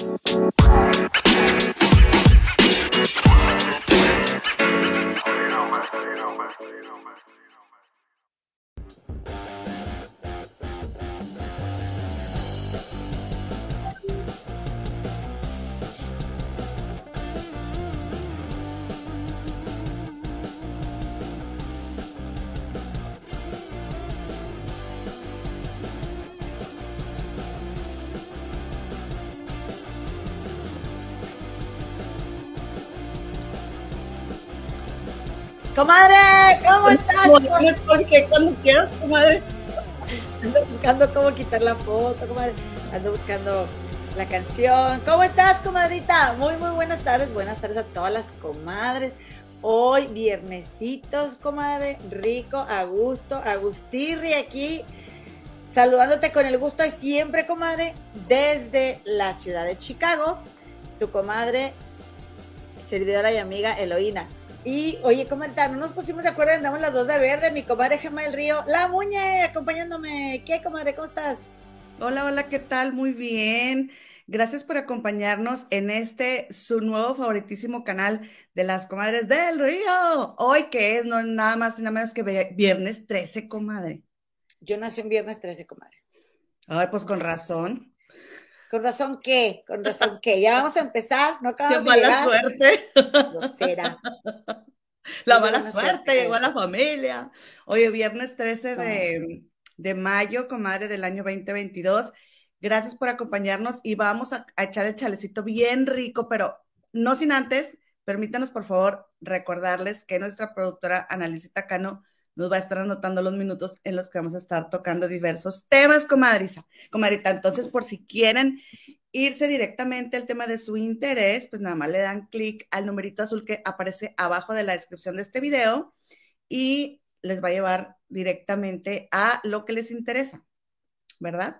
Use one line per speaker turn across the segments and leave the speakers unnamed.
Bye.
Porque cuando quieras, comadre.
Ando buscando cómo quitar la foto, comadre. Ando buscando la canción. ¿Cómo estás, comadrita? Muy, muy buenas tardes. Buenas tardes a todas las comadres. Hoy, viernesitos, comadre. Rico, a Agustirri aquí. Saludándote con el gusto de siempre, comadre, desde la ciudad de Chicago. Tu comadre, servidora y amiga Eloína. Y oye, comentar, no nos pusimos de acuerdo, andamos las dos de verde, mi comadre Gemma del Río, la muñe acompañándome. ¿Qué, comadre? ¿Cómo estás?
Hola, hola, ¿qué tal? Muy bien. Gracias por acompañarnos en este, su nuevo favoritísimo canal de las comadres del río. Hoy que es, no es nada más y nada menos que viernes 13, comadre.
Yo nací en viernes 13, comadre.
Ay, pues con razón.
¿Con razón qué? ¿Con razón qué? Ya vamos a empezar, no
acabamos Qué mala suerte.
No será.
La mala suerte, llegó a la familia. Oye, viernes 13 de, de, mayo, comadre del año 2022. Gracias por acompañarnos y vamos a, a echar el chalecito bien rico, pero no sin antes, permítanos por favor recordarles que nuestra productora Analicita Cano nos va a estar anotando los minutos en los que vamos a estar tocando diversos temas, comadrisa. Comadrita, entonces, por si quieren irse directamente al tema de su interés, pues nada más le dan clic al numerito azul que aparece abajo de la descripción de este video y les va a llevar directamente a lo que les interesa, ¿verdad?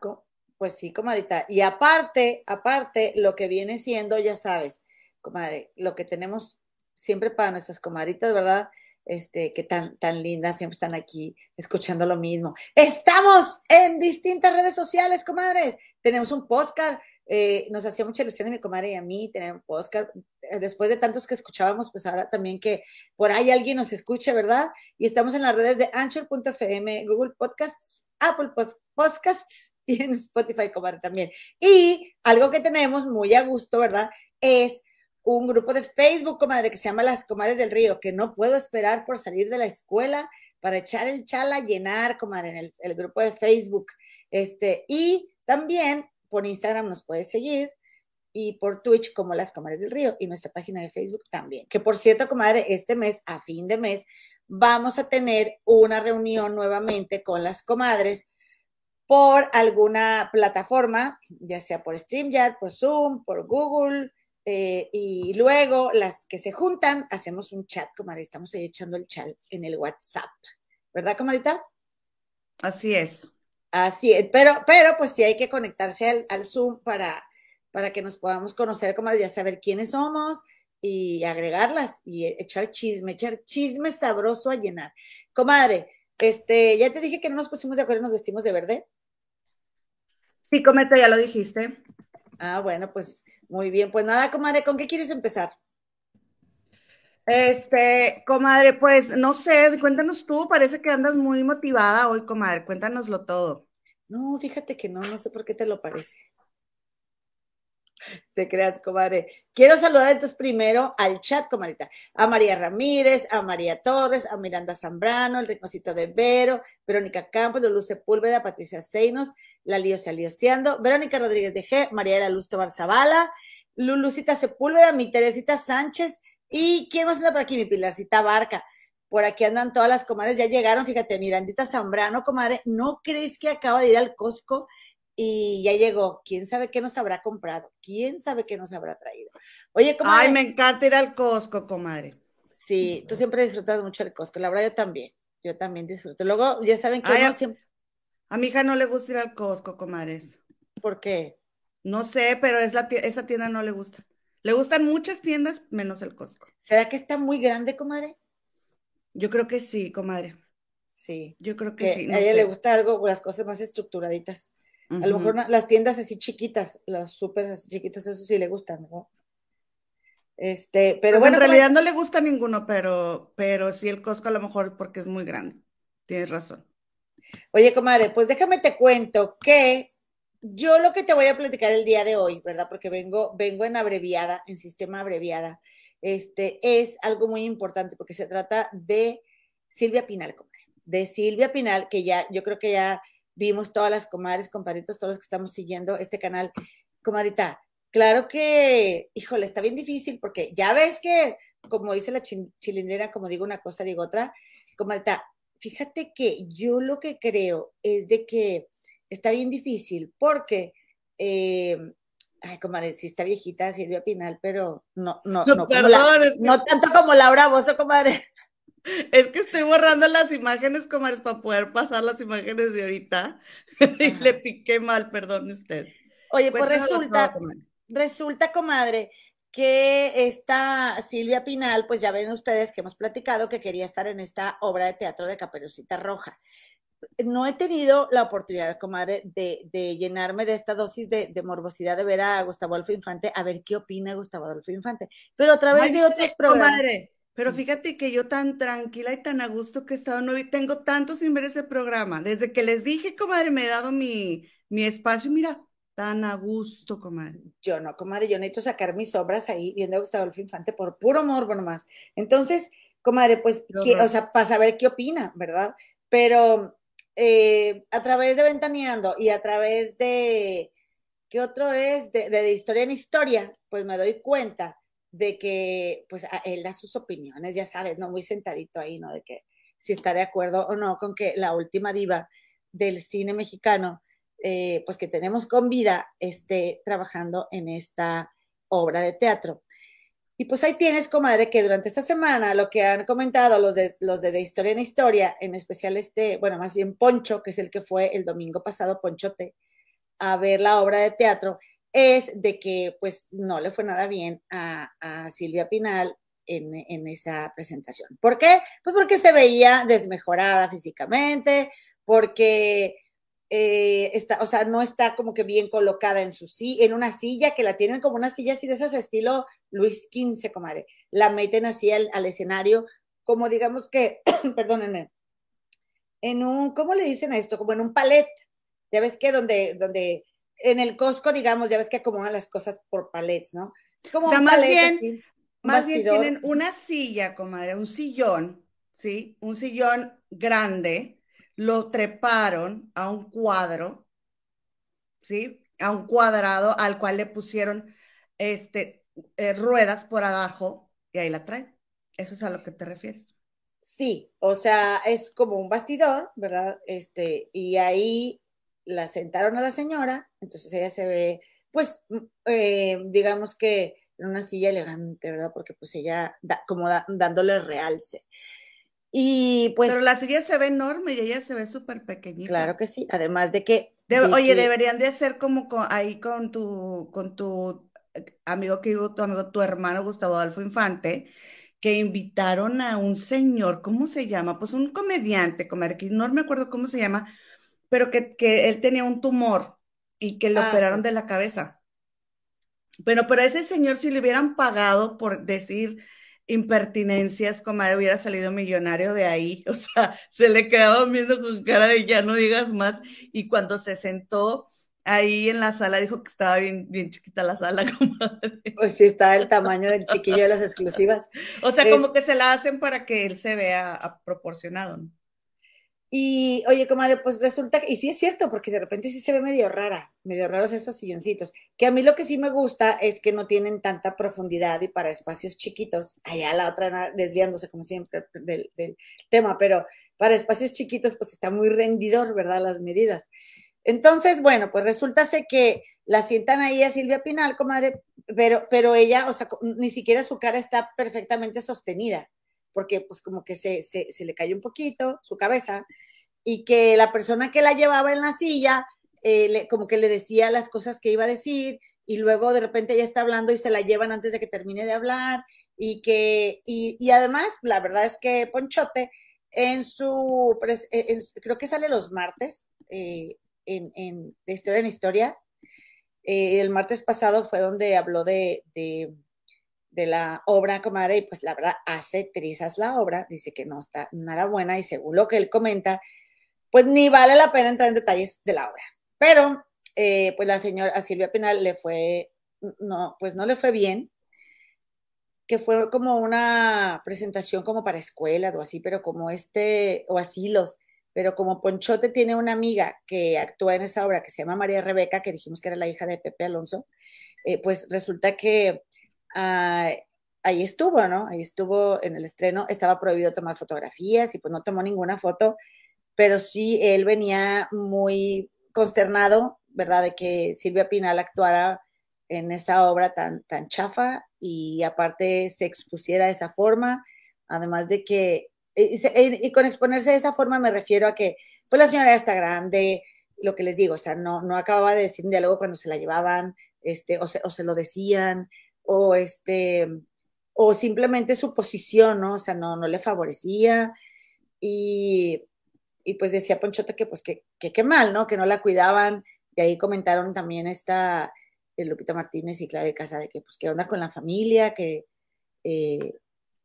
Pues sí, comadrita. Y aparte, aparte, lo que viene siendo, ya sabes, comadre, lo que tenemos siempre para nuestras comadritas, ¿verdad? Este, que tan, tan lindas, siempre están aquí escuchando lo mismo. Estamos en distintas redes sociales, comadres. Tenemos un podcast, eh, nos hacía mucha ilusión a mi comadre y a mí tener un podcast. Eh, después de tantos que escuchábamos, pues ahora también que por ahí alguien nos escuche, ¿verdad? Y estamos en las redes de Anchor.fm, Google Podcasts, Apple Podcasts y en Spotify, comadre, también. Y algo que tenemos muy a gusto, ¿verdad? Es un grupo de Facebook, comadre, que se llama Las Comadres del Río, que no puedo esperar por salir de la escuela para echar el chala, llenar, comadre, en el, grupo de Facebook. Este, y también por Instagram nos puedes seguir y por Twitch como Las Comadres del Río y nuestra página de Facebook también. Que por cierto, comadre, este mes, a fin de mes, vamos a tener una reunión nuevamente con las comadres por alguna plataforma, ya sea por StreamYard, por Zoom, por Google, eh, y luego las que se juntan, hacemos un chat, comadre. Estamos ahí echando el chat en el WhatsApp. ¿Verdad, comadita?
Así es.
Así es. Pero, pero pues sí hay que conectarse al, Zoom para, para que nos podamos conocer, comadre, ya saber quiénes somos y agregarlas y echar chisme, echar chisme sabroso a llenar. Comadre, este, ya te dije que no nos pusimos de acuerdo, nos vestimos de verde.
Sí, cometa, ya lo dijiste.
Ah, bueno, pues muy bien. Pues nada, comadre, ¿con qué quieres empezar?
Este, comadre, pues no sé, cuéntanos tú, parece que andas muy motivada hoy, comadre, cuéntanoslo todo.
No, fíjate que no, no sé por qué te lo parece. Te creas, comadre. Quiero saludar entonces primero al chat, comadita. A María Ramírez, a María Torres, a Miranda Zambrano, el Ricocito de Vero, Verónica Campos, Luz Sepúlveda, Patricia Seinos, La Lío Salioseando, Verónica Rodríguez de G, María de la Luz Tobar Zavala, Lulucita Sepúlveda, mi Teresita Sánchez, y ¿quién más anda por aquí? Mi Pilarcita Barca. Por aquí andan todas las comadres, ya llegaron, fíjate, Mirandita Zambrano, comadre, ¿no crees que acaba de ir al Costco y ya llegó. ¿Quién sabe qué nos habrá comprado? ¿Quién sabe qué nos habrá traído?
Oye, comadre. Ay, me encanta ir al Costco, comadre.
Sí, tú siempre disfrutas mucho el Costco. La verdad, yo también. Yo también disfruto. Luego, ya saben que
a,
siempre...
a mi hija no le gusta ir al Costco, comadres.
¿Por qué?
No sé, pero es la esa tienda no le gusta. Le gustan muchas tiendas, menos el Costco.
¿Será que está muy grande, comadre?
Yo creo que sí, comadre.
Sí.
Yo creo que, sí.
a ella le gusta algo, las cosas más estructuraditas. A lo mejor las tiendas así chiquitas, los súper así chiquitos, eso sí le gustan, ¿no? Este, pero
pues
bueno.
En realidad no le gusta ninguno, pero, pero sí el Costco a lo mejor porque es muy grande. Tienes razón.
Oye, comadre, pues déjame te cuento que yo lo que te voy a platicar el día de hoy, ¿verdad? Porque vengo, vengo en abreviada, en sistema abreviada, este, es algo muy importante porque se trata de Silvia Pinal, comadre. De Silvia Pinal, que ya, yo creo que ya vimos todas las comadres, compadritos, todos los que estamos siguiendo este canal. Comadrita, claro que, híjole, está bien difícil porque ya ves que, como dice la chilindrera, como digo una cosa, digo otra, comadrita, fíjate que yo lo que creo es de que está bien difícil porque, eh, ay, comadre, sí está viejita Silvia Pinal, pero no, no, no, no tanto como Laura Bozo, comadre.
Es que estoy borrando las imágenes, comadres, para poder pasar las imágenes de ahorita. y le piqué mal, perdón usted.
Oye, pues resulta, resulta, comadre, que esta Silvia Pinal, pues ya ven ustedes que hemos platicado que quería estar en esta obra de teatro de Caperucita Roja. No he tenido la oportunidad, comadre, de, de llenarme de esta dosis de, morbosidad de ver a Gustavo Adolfo Infante, a ver qué opina Gustavo Adolfo Infante. Pero a través de otros programas. Comadre,
pero fíjate que yo tan tranquila y tan a gusto que he estado, no tengo tanto sin ver ese programa. Desde que les dije, comadre, me he dado mi, mi espacio, mira, tan a gusto, comadre.
Yo no, comadre, yo necesito sacar mis obras ahí viendo a Gustavo Infante por puro morbo nomás. Entonces, comadre, pues, o sea, para saber qué opina, ¿verdad? Pero eh, a través de Ventaneando y a través de, ¿qué otro es? De, de, historia en historia, pues me doy cuenta de que, pues, él da sus opiniones, ya sabes, no muy sentadito ahí, ¿no? De que si está de acuerdo o no con que la última diva del cine mexicano eh, pues que tenemos con vida, esté trabajando en esta obra de teatro. Y pues ahí tienes, comadre, que durante esta semana lo que han comentado los de, los de, de Historia en Historia, en especial este, bueno, más bien Poncho, que es el que fue el domingo pasado, Ponchote, a ver la obra de teatro, es de que pues no le fue nada bien a, a Silvia Pinal en, en, esa presentación. ¿Por qué? Pues porque se veía desmejorada físicamente, porque eh, está, o sea, no está como que bien colocada en su en una silla, que la tienen como una silla así de esas estilo Luis XV, comadre. La meten así al, escenario, como digamos que, perdónenme, en un, ¿cómo le dicen a esto? Como en un palet. Ya ves que donde, donde, en el Costco, digamos, ya ves que acomodan las cosas por palets, ¿no?
como o sea, más bien, más bien tienen una silla, comadre, un sillón, ¿sí? Un sillón grande, lo treparon a un cuadro, ¿sí? A un cuadrado al cual le pusieron este, eh, ruedas por abajo y ahí la traen. ¿Eso es a lo que te refieres?
Sí, o sea, es como un bastidor, ¿verdad? Este, y ahí la sentaron a la señora, entonces ella se ve, pues, mm, eh, digamos que en una silla elegante, ¿verdad? Porque pues ella da, como dándole realce. Y pues.
Pero la silla se ve enorme y ella se ve súper pequeñita.
Claro que sí. Además de que.
oye, deberían de hacer como ahí con tu, con tu eh, amigo que digo, tu amigo, tu hermano Gustavo Adolfo Infante, que invitaron a un señor, ¿cómo se llama? Pues un comediante, que no me acuerdo cómo se llama, pero que, que él tenía un tumor y que lo ah, operaron de la cabeza. Pero, pero a ese señor, si le hubieran pagado por decir impertinencias, comadre, hubiera salido millonario de ahí. O sea, se le quedaba viendo con cara de ya no digas más. Y cuando se sentó ahí en la sala, dijo que estaba bien, bien chiquita la sala, comadre.
Pues sí, estaba el tamaño del chiquillo de las exclusivas.
O sea, como que se la hacen para que él se vea proporcionado. ¿no?
Y oye, comadre, pues resulta que, y sí es cierto, porque de repente sí se ve medio rara, medio raros esos silloncitos, que a mí lo que sí me gusta es que no tienen tanta profundidad y para espacios chiquitos, allá la otra desviándose como siempre del, del tema, pero para espacios chiquitos pues está muy rendidor, ¿verdad? Las medidas. Entonces, bueno, pues resulta que la sientan ahí a Silvia Pinal, comadre, pero, pero ella, o sea, ni siquiera su cara está perfectamente sostenida porque pues como que se, se, le cayó un poquito su cabeza y que la persona que la llevaba en la silla, eh, como que le decía las cosas que iba a decir y luego de repente ella está hablando y se la llevan antes de que termine de hablar y que, y, además, la verdad es que Ponchote en su, creo que sale los martes, eh, en, en de historia en historia. Eh, el martes pasado fue donde habló de, de, la obra, comadre, y pues la verdad hace trizas la obra, dice que no está nada buena y según lo que él comenta, pues ni vale la pena entrar en detalles de la obra. Pero, eh, pues la señora Silvia Pinal le fue, no, pues no le fue bien, que fue como una presentación como para escuelas o así, pero como este, o asilos, pero como Ponchote tiene una amiga que actúa en esa obra que se llama María Rebeca, que dijimos que era la hija de Pepe Alonso, eh, pues resulta que ah, ahí estuvo, ¿no? Ahí estuvo en el estreno, estaba prohibido tomar fotografías y pues no tomó ninguna foto, pero sí él venía muy consternado, ¿verdad? De que Silvia Pinal actuara en esa obra tan, tan chafa y aparte se expusiera de esa forma, además de que, y, con exponerse de esa forma me refiero a que, pues la señora está grande, lo que les digo, o sea, no, no acababa de decir un diálogo cuando se la llevaban, este, o se, o se lo decían, o este, o simplemente su posición, ¿no? O sea, no, no le favorecía, y, y pues decía Ponchota que pues que qué mal, ¿no? Que no la cuidaban, y ahí comentaron también esta, Lupita Martínez y Claudia Casa de que, pues, qué onda con la familia, que, eh,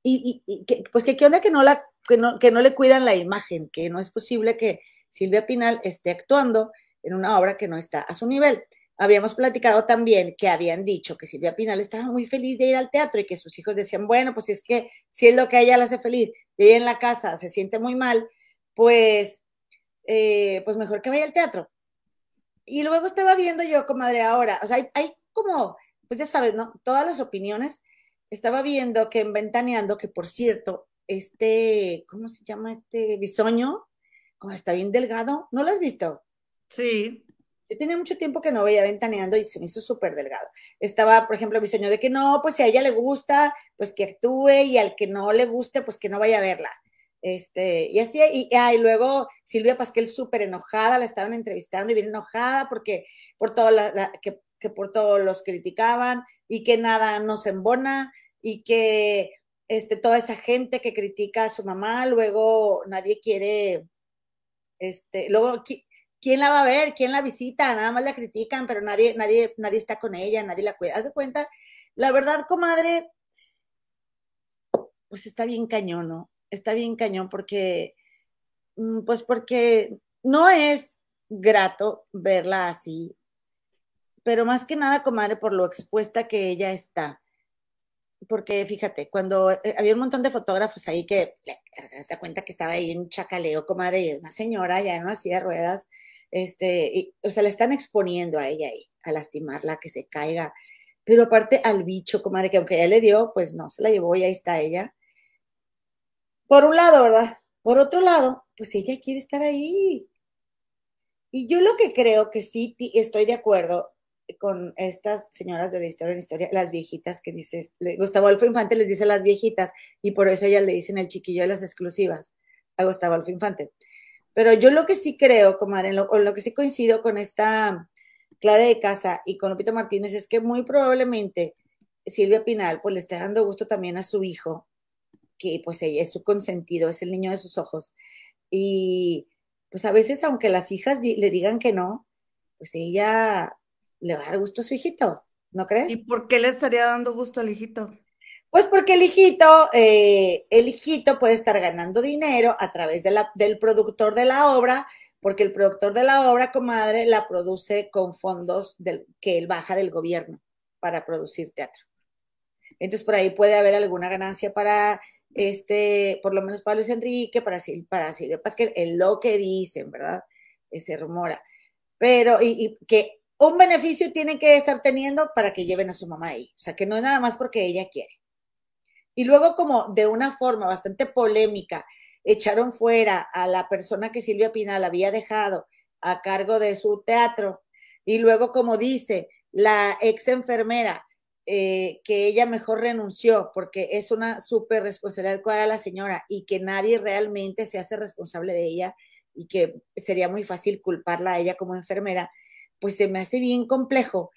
y, que, pues, que qué onda que no, la, que no, que no le cuidan la imagen, que no es posible que Silvia Pinal esté actuando en una obra que no está a su nivel. Habíamos platicado también que habían dicho que Silvia Pinal estaba muy feliz de ir al teatro y que sus hijos decían, bueno, pues es que si es lo que ella le hace feliz, de ir en la casa se siente muy mal, pues, eh, pues mejor que vaya al teatro. Y luego estaba viendo yo, comadre, ahora, o sea, hay, como, pues ya sabes, ¿no? Todas las opiniones. Estaba viendo que en Ventaneando, que por cierto, este, ¿cómo se llama este bisoño? Como está bien delgado, ¿no lo has visto?
Sí.
Yo tenía mucho tiempo que no veía Ventaneando y se me hizo súper delgado. Estaba, por ejemplo, el bisoño de que no, pues si a ella le gusta, pues que actúe y al que no le guste, pues que no vaya a verla. Este, y así, y, ah, y luego Silvia Pasquel súper enojada, la estaban entrevistando y bien enojada porque por todo la, que, que, por todos los criticaban y que nada nos embona y que este, toda esa gente que critica a su mamá, luego nadie quiere, este, luego, ¿quién la va a ver? ¿Quién la visita? Nada más la critican, pero nadie, nadie, nadie está con ella, nadie la cuida. ¿Haz cuenta? La verdad, comadre, pues está bien cañón, ¿no? está bien cañón porque, mm, pues porque no es grato verla así, pero más que nada, comadre, por lo expuesta que ella está. Porque fíjate, cuando eh, había un montón de fotógrafos ahí que se da cuenta que estaba ahí un chacaleo, comadre, una señora ya en una silla de ruedas, este, o sea, la están exponiendo a ella ahí, a lastimarla, que se caiga. Pero aparte al bicho, comadre, que aunque ella le dio, pues no, se la llevó y ahí está ella. Por un lado, ¿verdad? Por otro lado, pues ella quiere estar ahí. Y yo lo que creo que sí estoy de acuerdo con estas señoras de la historia en historia, las viejitas que dices, Gustavo Alfo Infante les dice las viejitas y por eso ellas le dicen el chiquillo de las exclusivas a Gustavo Alfo Infante. Pero yo lo que sí creo, comadre, lo, lo que sí coincido con esta Claudia de Casa y con Lupita Martínez es que muy probablemente Silvia Pinal pues le esté dando gusto también a su hijo que pues ella es su consentido, es el niño de sus ojos. Y pues a veces, aunque las hijas le digan que no, pues ella le va a dar gusto a su hijito, ¿no crees?
¿Y por qué le estaría dando gusto al hijito?
Pues porque el hijito, eh, el hijito puede estar ganando dinero a través de la, del productor de la obra, porque el productor de la obra, comadre, la produce con fondos del, que él baja del gobierno para producir teatro. Entonces, por ahí puede haber alguna ganancia para este, por lo menos para Luis Enrique, para, para Silvia Pasquel, es lo que dicen, ¿verdad? Se rumora. Pero, y, que un beneficio tienen que estar teniendo para que lleven a su mamá ahí. O sea, que no es nada más porque ella quiere. Y luego, como de una forma bastante polémica, echaron fuera a la persona que Silvia Pinal había dejado a cargo de su teatro. Y luego, como dice la ex enfermera, eh, que ella mejor renunció porque es una súper responsabilidad para la señora y que nadie realmente se hace responsable de ella y que sería muy fácil culparla a ella como enfermera, pues se me hace bien complejo,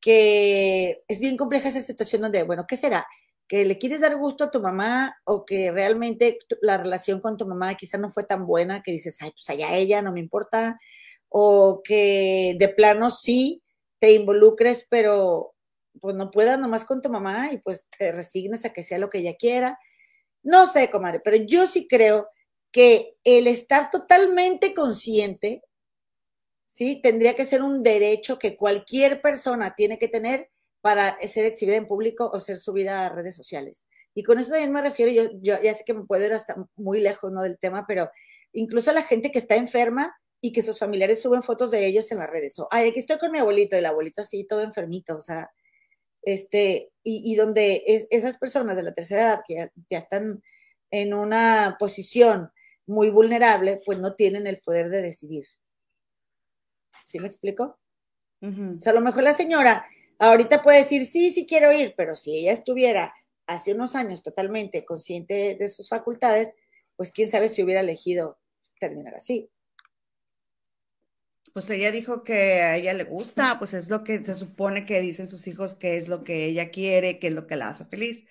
que es bien compleja esa situación donde, bueno, ¿qué será? ¿Que le quieres dar gusto a tu mamá o que realmente la relación con tu mamá quizá no fue tan buena que dices, ay, pues allá ella, no me importa? o que de plano sí te involucres, pero pues no puedas nomás con tu mamá y pues te resignes a que sea lo que ella quiera. No sé, comadre, pero yo sí creo que el estar totalmente consciente, ¿sí? Tendría que ser un derecho que cualquier persona tiene que tener para ser exhibida en público o ser subida a redes sociales. Y con eso también me refiero, yo, yo ya sé que me puedo ir hasta muy lejos ¿no? del tema, pero incluso la gente que está enferma y que sus familiares suben fotos de ellos en las redes. O, ay, aquí estoy con mi abuelito, el abuelito así, todo enfermito, o sea, este, y, donde esas personas de la tercera edad que ya, están en una posición muy vulnerable, pues no tienen el poder de decidir. ¿Sí me explico? O sea, a lo mejor la señora ahorita puede decir, sí, sí quiero ir, pero si ella estuviera hace unos años totalmente consciente de sus facultades, pues quién sabe si hubiera elegido terminar así
pues ella dijo que a ella le gusta, pues es lo que se supone que dicen sus hijos que es lo que ella quiere, que es lo que la hace feliz.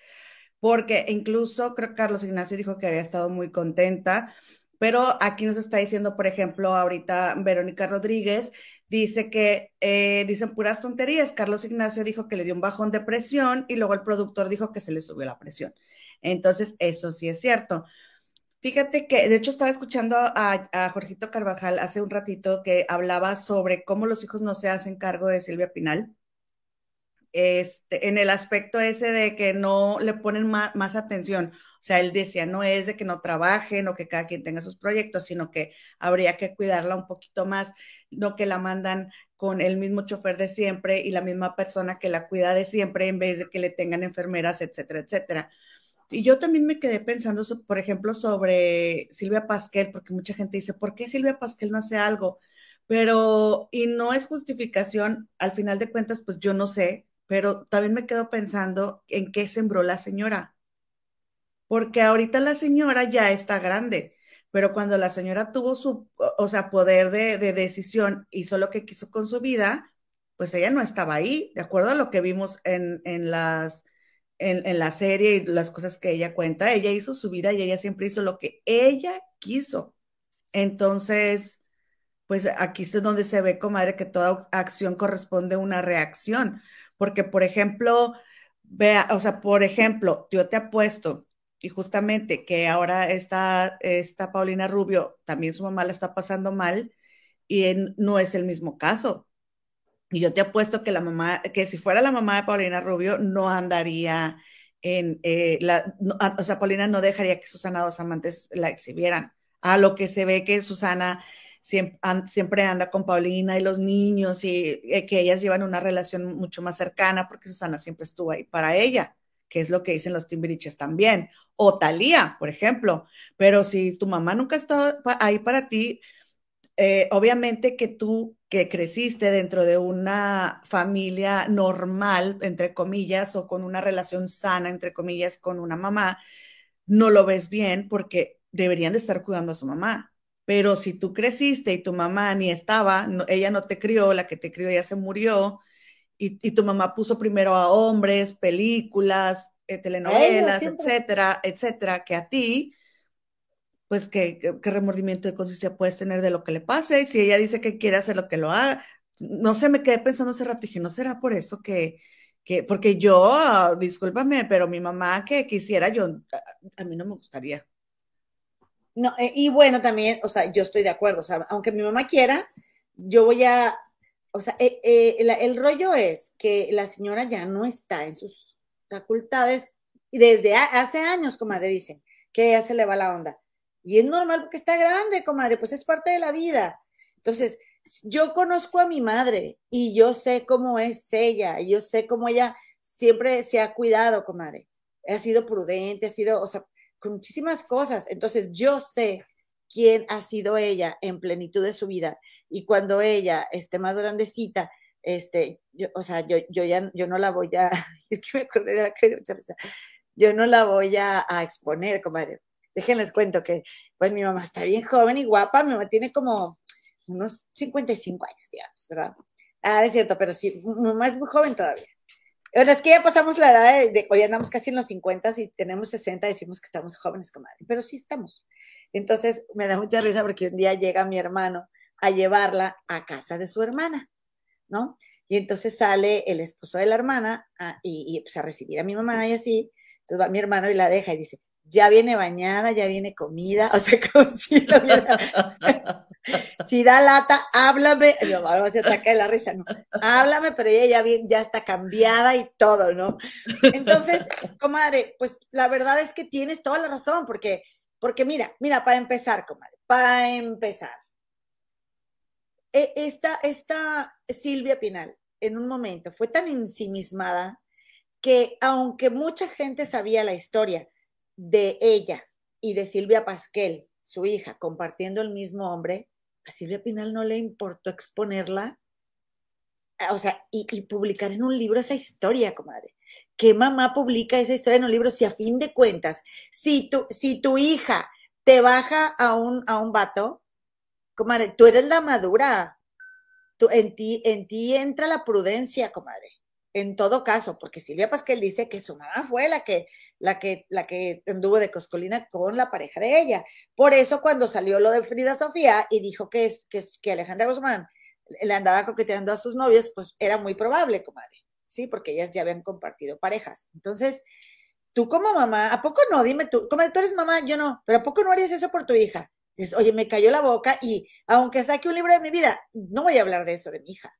Porque incluso creo que Carlos Ignacio dijo que había estado muy contenta, pero aquí nos está diciendo, por ejemplo, ahorita Verónica Rodríguez dice que eh, dicen puras tonterías. Carlos Ignacio dijo que le dio un bajón de presión y luego el productor dijo que se le subió la presión. Entonces, eso sí es cierto. Fíjate que, de hecho, estaba escuchando a, Jorgito Carvajal hace un ratito que hablaba sobre cómo los hijos no se hacen cargo de Silvia Pinal. Este, en el aspecto ese de que no le ponen más, atención. O sea, él decía, no es de que no trabajen o que cada quien tenga sus proyectos, sino que habría que cuidarla un poquito más, no que la mandan con el mismo chofer de siempre y la misma persona que la cuida de siempre en vez de que le tengan enfermeras, etcétera, etcétera. Y yo también me quedé pensando, por ejemplo, sobre Silvia Pasquel, porque mucha gente dice, ¿por qué Silvia Pasquel no hace algo? Pero, y no es justificación, al final de cuentas, pues yo no sé, pero también me quedo pensando en qué sembró la señora. Porque ahorita la señora ya está grande, pero cuando la señora tuvo su, o sea, poder de, de decisión, hizo lo que quiso con su vida, pues ella no estaba ahí, de acuerdo a lo que vimos en, en las en, la serie y las cosas que ella cuenta, ella hizo su vida y ella siempre hizo lo que ella quiso. Entonces, pues aquí es donde se ve, comadre, que toda acción corresponde a una reacción. Porque, por ejemplo, vea, o sea, por ejemplo, yo te apuesto, y justamente que ahora está esta Paulina Rubio, también su mamá la está pasando mal, y no es el mismo caso. Y yo te apuesto que la mamá, que si fuera la mamá de Paulina Rubio, no andaría en eh, la, o sea, Paulina no dejaría que Susana dos amantes la exhibieran. A lo que se ve que Susana siempre, anda con Paulina y los niños y eh, que ellas llevan una relación mucho más cercana porque Susana siempre estuvo ahí para ella, que es lo que dicen los Timbiriches también. O Talía, por ejemplo. Pero si tu mamá nunca ha estado ahí para ti, eh, obviamente que tú que creciste dentro de una familia normal, entre comillas, o con una relación sana, entre comillas, con una mamá, no lo ves bien porque deberían de estar cuidando a su mamá. Pero si tú creciste y tu mamá ni estaba, ella no te crió, la que te crió ya se murió, y, tu mamá puso primero a hombres, películas, eh, telenovelas, etcétera, etcétera, que a ti, pues qué, remordimiento de conciencia puedes tener de lo que le pase. Y si ella dice que quiere hacer lo que lo haga, no sé, me quedé pensando hace rato dije, ¿no será por eso que, que porque yo, discúlpame, pero mi mamá que quisiera, yo, a, mí no me gustaría.
No, eh, y bueno, también, o sea, yo estoy de acuerdo, o sea, aunque mi mamá quiera, yo voy a, o sea, eh, eh, el rollo es que la señora ya no está en sus facultades y desde hace años, como le dicen, que ya se le va la onda. Y es normal porque está grande, comadre, pues es parte de la vida. Entonces, yo conozco a mi madre y yo sé cómo es ella, y yo sé cómo ella siempre se ha cuidado, comadre. Ha sido prudente, ha sido, o sea, con muchísimas cosas. Entonces, yo sé quién ha sido ella en plenitud de su vida. Y cuando ella esté más grandecita, este, yo, o sea, yo, yo ya, yo no la voy a, es que me acordé de la que yo no la voy a, a exponer, comadre, déjenles cuento que pues mi mamá está bien joven y guapa, mi mamá tiene como unos 55 años, digamos, ¿verdad? Ah, es cierto, pero sí, mi mamá es muy joven todavía. Ahora es que ya pasamos la edad de, hoy andamos casi en los 50 y tenemos 60, decimos que estamos jóvenes, comadre, pero sí estamos. Entonces me da mucha risa porque un día llega mi hermano a llevarla a casa de su hermana, ¿no? Y entonces sale el esposo de la hermana a, y, pues a recibir a mi mamá y así. Entonces va mi hermano y la deja y dice, ya viene bañada, ya viene comida, o sea, como si lo si da lata, háblame, yo algo se ataca de la risa, no, háblame, pero ella ya, bien, ya está cambiada y todo, ¿no? Entonces, comadre, pues la verdad es que tienes toda la razón, porque, porque mira, mira, para empezar, comadre, para empezar, esta, esta Silvia Pinal, en un momento, fue tan ensimismada que aunque mucha gente sabía la historia de ella y de Silvia Pasquel, su hija, compartiendo el mismo hombre, a Silvia Pinal no le importó exponerla, o sea, y, publicar en un libro esa historia, comadre. ¿Qué mamá publica esa historia en un libro si a fin de cuentas, si tu, si tu hija te baja a un, a un vato, comadre, tú eres la madura. Tú, en, ti, en ti entra la prudencia, comadre. En todo caso, porque Silvia Pasquel dice que su mamá fue la que, la que, la que anduvo de coscolina con la pareja de ella. Por eso cuando salió lo de Frida Sofía y dijo que, que, que Alejandra Guzmán le andaba coqueteando a sus novios, pues era muy probable, comadre, ¿sí? Porque ellas ya habían compartido parejas. Entonces, tú como mamá, ¿a poco no? Dime tú, comadre, tú eres mamá, yo no, pero ¿a poco no harías eso por tu hija? Oye, me cayó la boca y aunque saque un libro de mi vida, no voy a hablar de eso de mi hija.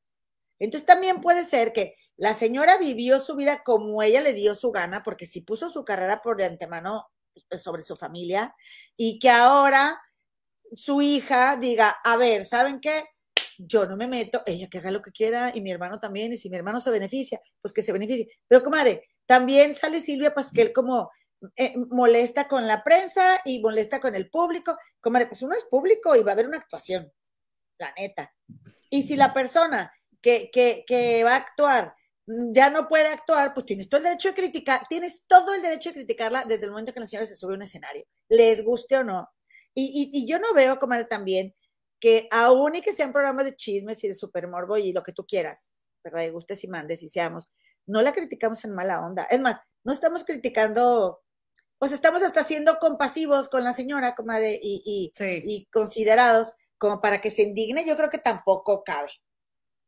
Entonces también puede ser que la señora vivió su vida como ella le dio su gana, porque si puso su carrera por de antemano pues, sobre su familia, y que ahora su hija diga, a ver, ¿saben qué? Yo no me meto, ella que haga lo que quiera, y mi hermano también, y si mi hermano se beneficia, pues que se beneficie. Pero, comadre, también sale Silvia Pasquel como eh, molesta con la prensa y molesta con el público. Comadre, pues uno es público y va a haber una actuación, la neta. Y si la persona que, que, que va a actuar ya no puede actuar, pues tienes todo el derecho de criticar, tienes todo el derecho de criticarla desde el momento que la señora se sube a un escenario, les guste o no. Y, y, yo no veo, comadre, también que aún y que sean programas de chismes y de supermorbo y lo que tú quieras, ¿verdad? Y gustes y mandes y seamos, no la criticamos en mala onda. Es más, no estamos criticando pues estamos hasta siendo compasivos con la señora, comadre, y, y, considerados como para que se indigne, yo creo que tampoco cabe.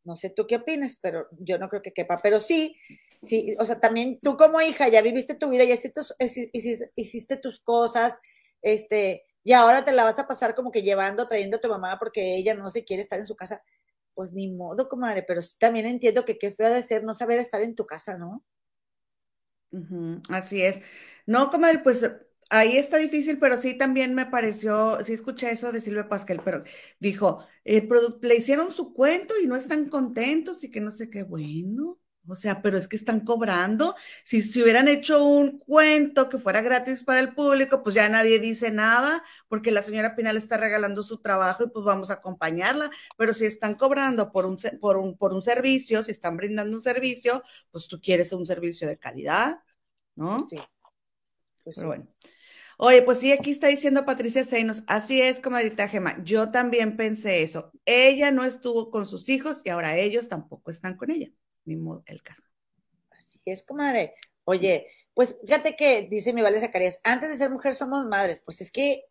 No sé tú qué opinas, pero yo no creo que quepa. Pero sí, sí, o sea, también tú como hija ya viviste tu vida, ya hiciste, hiciste, tus cosas, este, y ahora te la vas a pasar como que llevando, trayendo a tu mamá porque ella no se quiere estar en su casa. Pues ni modo, comadre, pero sí también entiendo que qué feo de ser no saber estar en tu casa, ¿no?
Así es. No, comadre, pues ahí está difícil, pero sí también me pareció, sí escuché eso de Silvia Pascal, pero dijo, el le hicieron su cuento y no están contentos y que no sé qué, bueno. O sea, pero es que están cobrando. Si, si hubieran hecho un cuento que fuera gratis para el público, pues ya nadie dice nada, porque la señora Pinal está regalando su trabajo y pues vamos a acompañarla. Pero si están cobrando por un, por un, por un servicio, si están brindando un servicio, pues tú quieres un servicio de calidad, ¿no? Sí. Pues pero bueno. Oye, pues sí, aquí está diciendo Patricia Seinos, así es, comadrita Gema, yo también pensé eso. Ella no estuvo con sus hijos y ahora ellos tampoco están con ella mismo el karma.
Así es, comadre. Oye, pues fíjate que dice mi Vale Zacarías, antes de ser mujer somos madres. Pues es que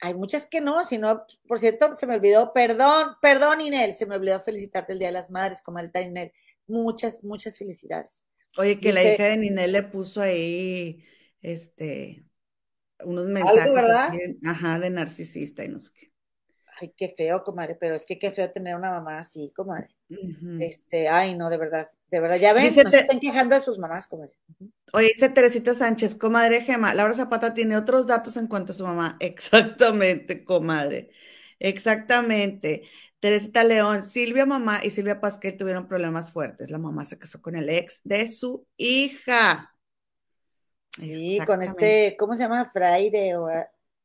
hay muchas que no, sino, por cierto, se me olvidó, perdón, perdón, Inel, se me olvidó felicitarte el Día de las Madres, comadre Inel. Muchas, muchas felicidades.
Oye, que la hija de Ninel le puso ahí, este, unos mensajes ¿verdad? ajá, de narcisista y no sé qué.
Ay, qué feo, comadre, pero es que qué feo tener una mamá así, comadre. Este, ay, no, de verdad, de verdad, ya ven, se están quejando de sus mamás, comadre.
Oye, dice Teresita Sánchez, comadre Gema, Laura Zapata tiene otros datos en cuanto a su mamá. Exactamente, comadre. Exactamente. Teresita León, Silvia mamá y Silvia Pasquel tuvieron problemas fuertes. La mamá se casó con el ex de su hija.
Sí, con este, ¿cómo se llama? Fraire. O,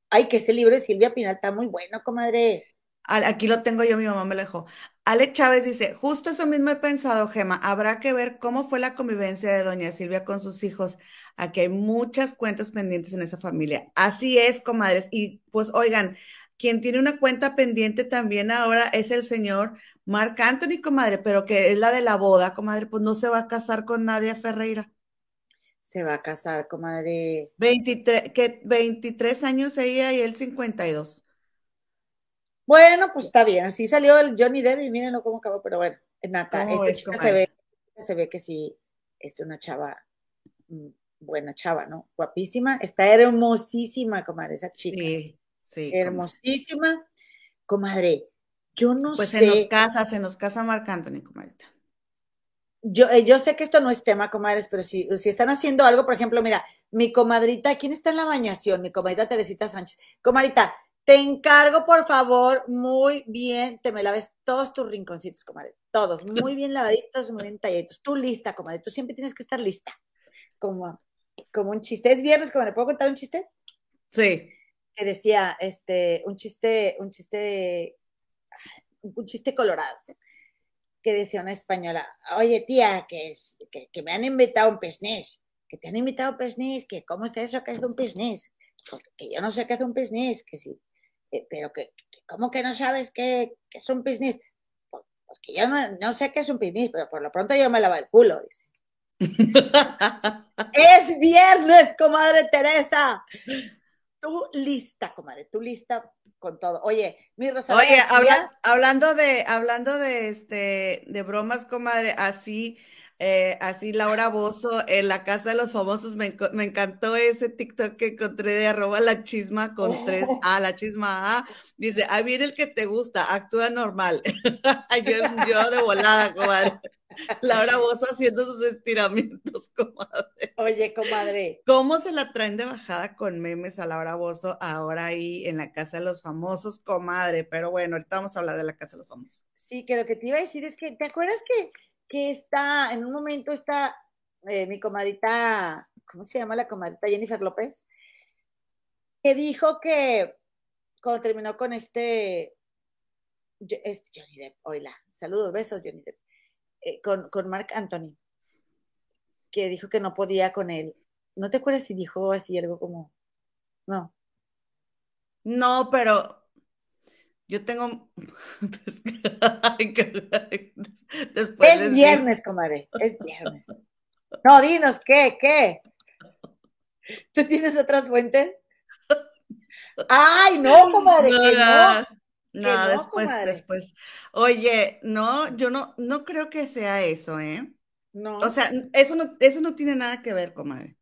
ay, que ese libro de Silvia Pinal está muy bueno, comadre.
Aquí lo tengo yo, mi mamá me lo dejó. Ale Chávez dice, justo eso mismo he pensado, Gema, habrá que ver cómo fue la convivencia de doña Silvia con sus hijos. Aquí hay muchas cuentas pendientes en esa familia. Así es, comadres. Y pues oigan, quien tiene una cuenta pendiente también ahora es el señor Marc Anthony, comadre, pero que es la de la boda, comadre, pues no se va a casar con Nadia Ferreira
se va a casar, comadre.
23, que 23 años ella y él 52.
Bueno, pues está bien. Así salió el Johnny Depp y mírenlo cómo acabó, pero bueno, Nata, esta chica se ve, se ve que sí, es una chava, mm, buena chava, ¿no? Guapísima, está hermosísima, comadre, esa chica. Sí, sí. Hermosísima. Comadre, yo no
sé.
Pues
se nos casa, se nos casa Marc Anthony, comadrita.
Yo, eh, yo sé que esto no es tema, comadres, pero si, si están haciendo algo, por ejemplo, mira, mi comadrita, ¿quién está en la bañación? Mi comadrita Teresita Sánchez. Comadrita, te encargo, por favor, muy bien, te me laves todos tus rinconcitos, comadre. Todos, muy bien lavaditos, muy bien talladitos. Tú lista, comadre. Tú siempre tienes que estar lista. Como, como un chiste. Es viernes, comadre. ¿Puedo contar un chiste?
Sí.
Que decía, este, un chiste, un chiste, un chiste colorado. Que decía una española, oye, tía, que, es, que, me han invitado un pesnés. Que te han invitado un pesnés. Que cómo es eso que es un pesnés. Que yo no sé qué es un pesnés. Que sí eh, pero que, ¿cómo que no sabes qué, es un business? Pues, pues, que yo no, sé qué es un business, pero por lo pronto yo me lavo el culo, dice. es viernes, comadre Teresa. Tú lista, comadre, tú lista con todo. Oye, mi Rosa.
Oye, hablando de, hablando de este, de bromas, comadre, así eh, así Laura Bozo en la Casa de los Famosos, me, encantó ese TikTok que encontré de arroba la chisma con tres A, la chisma A, dice, ahí viene el que te gusta, actúa normal. yo, de volada, comadre. Laura Bozo haciendo sus estiramientos, comadre.
Oye, comadre.
¿Cómo se la traen de bajada con memes a Laura Bozo ahora ahí en la Casa de los Famosos, comadre? Pero bueno, ahorita vamos a hablar de la Casa de los Famosos.
Sí, que lo que te iba a decir es que, ¿te acuerdas que que está, en un momento está eh, mi comadita, ¿cómo se llama la comadita? Jennifer López, que dijo que cuando terminó con este, este Johnny Depp, oíla, saludos, besos Johnny Depp, eh, con, con Mark Anthony, que dijo que no podía con él. ¿No te acuerdas si dijo así algo como, no?
No, pero yo tengo.
es viernes, comadre. Es viernes. No, dinos, ¿qué? ¿Qué? ¿Tú tienes otras fuentes? ¡Ay, no, comadre! No, que no.
No, después, después. Oye, no, yo no, no creo que sea eso, ¿eh? No. O sea, eso no, eso no tiene nada que ver, comadre.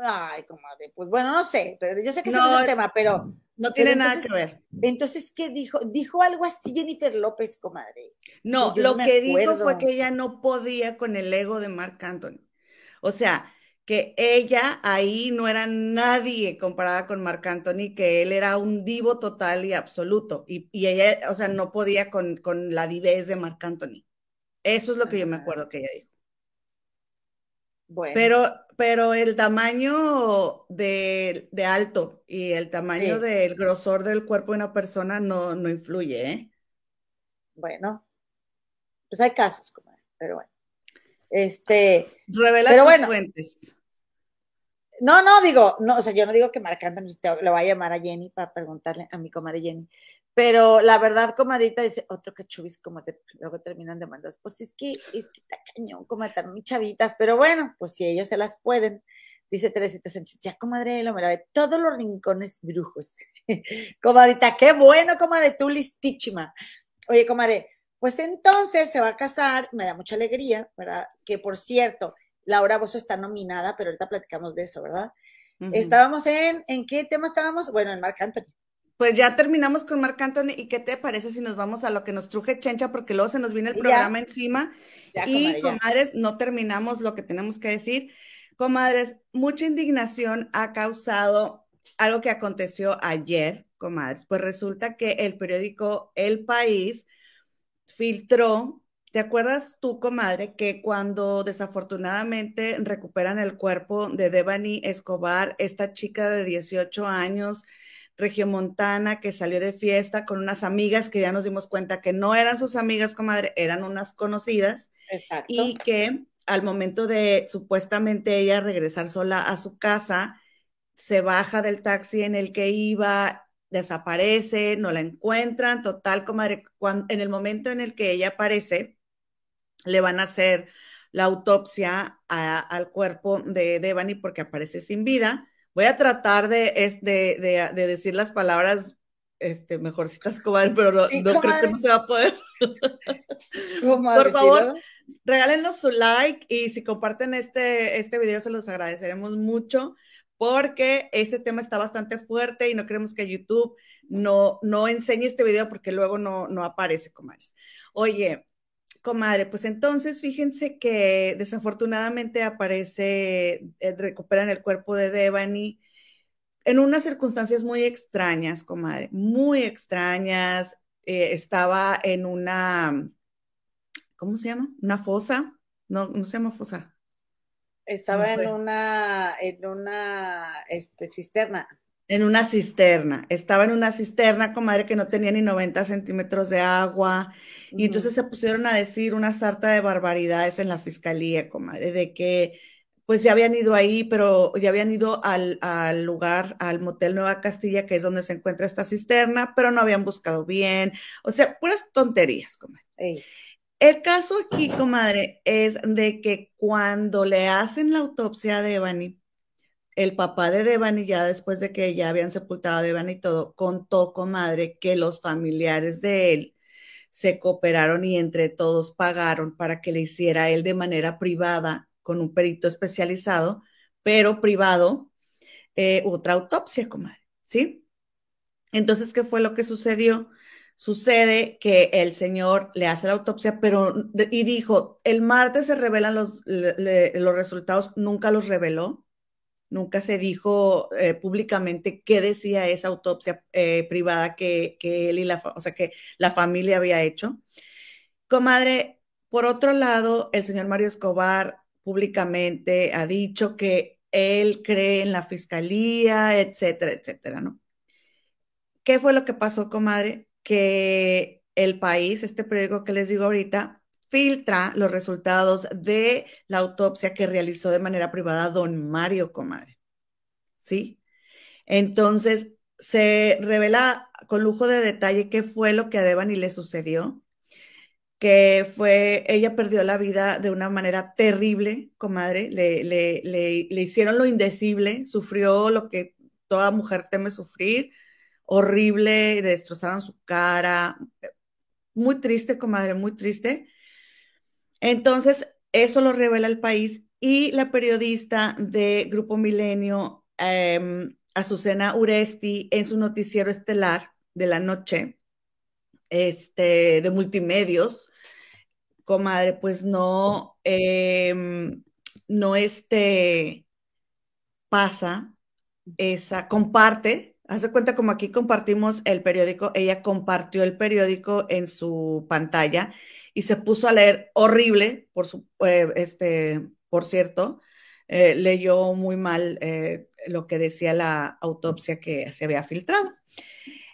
Ay, comadre, pues bueno, no sé, pero yo sé que no, es el tema, pero.
No tiene nada que ver.
Entonces, ¿qué dijo? Dijo algo así Jennifer López, comadre.
No, lo que dijo fue que ella no podía con el ego de Mark Anthony. O sea, que ella ahí no era nadie comparada con Marc Anthony, que él era un divo total y absoluto. Y, ella, o sea, no podía con, con la divez de Marc Anthony. Eso es lo que yo me acuerdo que ella dijo. Pero, pero el tamaño de, alto y el tamaño del grosor del cuerpo de una persona no, no influye, ¿eh?
Bueno, pues hay casos, pero bueno. Este.
Revela pero tus fuentes.
No, no, digo, no, o sea, yo no digo que Marc Anthony le va a llamar a Jenny para preguntarle a mi comadre Jenny, pero la verdad, comadita, dice, otro cachubis, como te, luego terminan demandando. Pues es que, es que está cañón, como están muy chavitas, pero bueno, pues si ellos se las pueden. Dice Teresita Sánchez, ya comadre, lo me la ve todos los rincones brujos. comadrita, qué bueno, comadre, tú listísima. Oye, comadre, pues entonces se va a casar, me da mucha alegría, ¿verdad? Que por cierto, Laura Bozo está nominada, pero ahorita platicamos de eso, ¿verdad? Estábamos en, ¿en qué tema estábamos? Bueno, en Marc Anthony
pues ya terminamos con Marc Anthony. ¿Y qué te parece si nos vamos a lo que nos truje Chencha? Porque luego se nos viene el programa encima. y, comadres, no terminamos lo que tenemos que decir. Comadres, mucha indignación ha causado algo que aconteció ayer, comadres. Pues resulta que el periódico El País filtró ¿Te acuerdas tú, comadre, que cuando desafortunadamente recuperan el cuerpo de Devani Escobar, esta chica de 18 años regiomontana que salió de fiesta con unas amigas que ya nos dimos cuenta que no eran sus amigas, comadre, eran unas conocidas.
Exacto.
Y que al momento de supuestamente ella regresar sola a su casa, se baja del taxi en el que iba, desaparece, no la encuentran, total, comadre, cuando, en el momento en el que ella aparece, le van a hacer la autopsia al cuerpo de Devani porque aparece sin vida Voy a tratar de, de, de, decir las palabras este, mejorcitas, comadre, pero no, no creo que no se va a poder. Por favor, regálenos su like y si comparten este, este video se los agradeceremos mucho porque ese tema está bastante fuerte y no queremos que YouTube no, no enseñe este video porque luego no, no aparece, comadres. Oye, comadre, pues entonces fíjense que desafortunadamente aparece, eh, recuperan el cuerpo de Devani en unas circunstancias muy extrañas, comadre, muy extrañas. Eh, estaba en una, ¿cómo se llama? Una fosa. No, no se llama fosa.
Estaba en una, en una este, cisterna.
En una cisterna. Estaba en una cisterna, comadre, que no tenía ni 90 centímetros de agua. Y entonces se pusieron a decir una sarta de barbaridades en la fiscalía, comadre, de que pues ya habían ido ahí, pero ya habían ido al, lugar, al motel Nueva Castilla, que es donde se encuentra esta cisterna, pero no habían buscado bien. O sea, puras tonterías, comadre. El caso aquí, comadre, es de que cuando le hacen la autopsia a Devani, el papá de Devani, ya después de que ya habían sepultado a Devani y todo, contó, comadre, que los familiares de él se cooperaron y entre todos pagaron para que le hiciera él de manera privada con un perito especializado, pero privado, eh, otra autopsia, comadre, ¿sí? Entonces, ¿qué fue lo que sucedió? Sucede que el señor le hace la autopsia, pero, y dijo, el martes se revelan los, los resultados, nunca los reveló, nunca se dijo eh, públicamente qué decía esa autopsia eh, privada que, que, él y la, o sea, que la familia había hecho. Comadre, por otro lado, el señor Mario Escobar públicamente ha dicho que él cree en la fiscalía, etcétera, etcétera, ¿no? ¿Qué fue lo que pasó, comadre? Que el país, este periódico que les digo ahorita, filtra los resultados de la autopsia que realizó de manera privada don Mario, comadre. ¿Sí? Entonces, se revela con lujo de detalle qué fue lo que a Devani le sucedió que fue, ella perdió la vida de una manera terrible, comadre, le, le, le, hicieron lo indecible, sufrió lo que toda mujer teme sufrir, horrible, le destrozaron su cara, muy triste, comadre, muy triste. Entonces, eso lo revela el país y la periodista de Grupo Milenio, em, Azucena Uresti, en su noticiero estelar de la noche, este, de multimedios, comadre, pues no, em, no este, pasa esa, comparte, hace cuenta como aquí compartimos el periódico, ella compartió el periódico en su pantalla y se puso a leer horrible, por su, eh, este, por cierto, eh, leyó muy mal eh, lo que decía la autopsia que se había filtrado.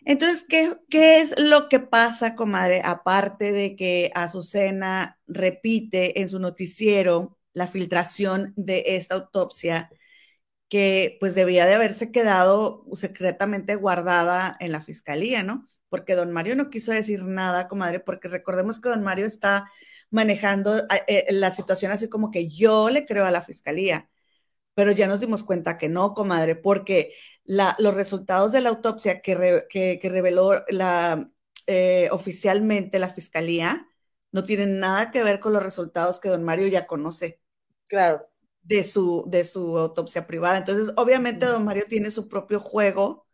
Entonces, ¿qué, es lo que pasa, comadre? Aparte de que Azucena repite en su noticiero la filtración de esta autopsia que pues debía de haberse quedado secretamente guardada en la fiscalía, ¿no? Porque don Mario no quiso decir nada, comadre, porque recordemos que don Mario está manejando eh, la situación así como que yo le creo a la fiscalía, pero ya nos dimos cuenta que no, comadre, porque los resultados de la autopsia que, reveló la, eh, oficialmente la fiscalía no tienen nada que ver con los resultados que don Mario ya conoce.
Claro.
De su, de su autopsia privada. Entonces, obviamente, don Mario tiene su propio juego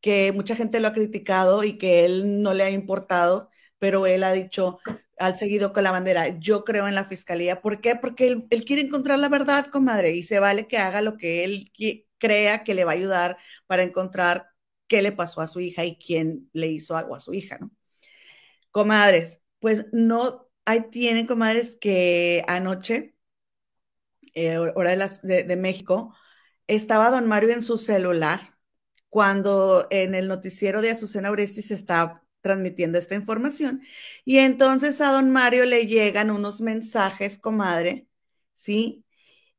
que mucha gente lo ha criticado y que él no le ha importado, pero él ha dicho, al seguido con la bandera, yo creo en la fiscalía. ¿Por qué? Porque él, quiere encontrar la verdad, comadre, y se vale que haga lo que él crea que le va a ayudar para encontrar qué le pasó a su hija y quién le hizo algo a su hija, ¿no? Comadres, pues no, ahí tienen comadres que anoche, eh, hora de, de, México, estaba don Mario en su celular cuando en el noticiero de Azucena Oresti se está transmitiendo esta información. Y entonces a don Mario le llegan unos mensajes, comadre, ¿sí?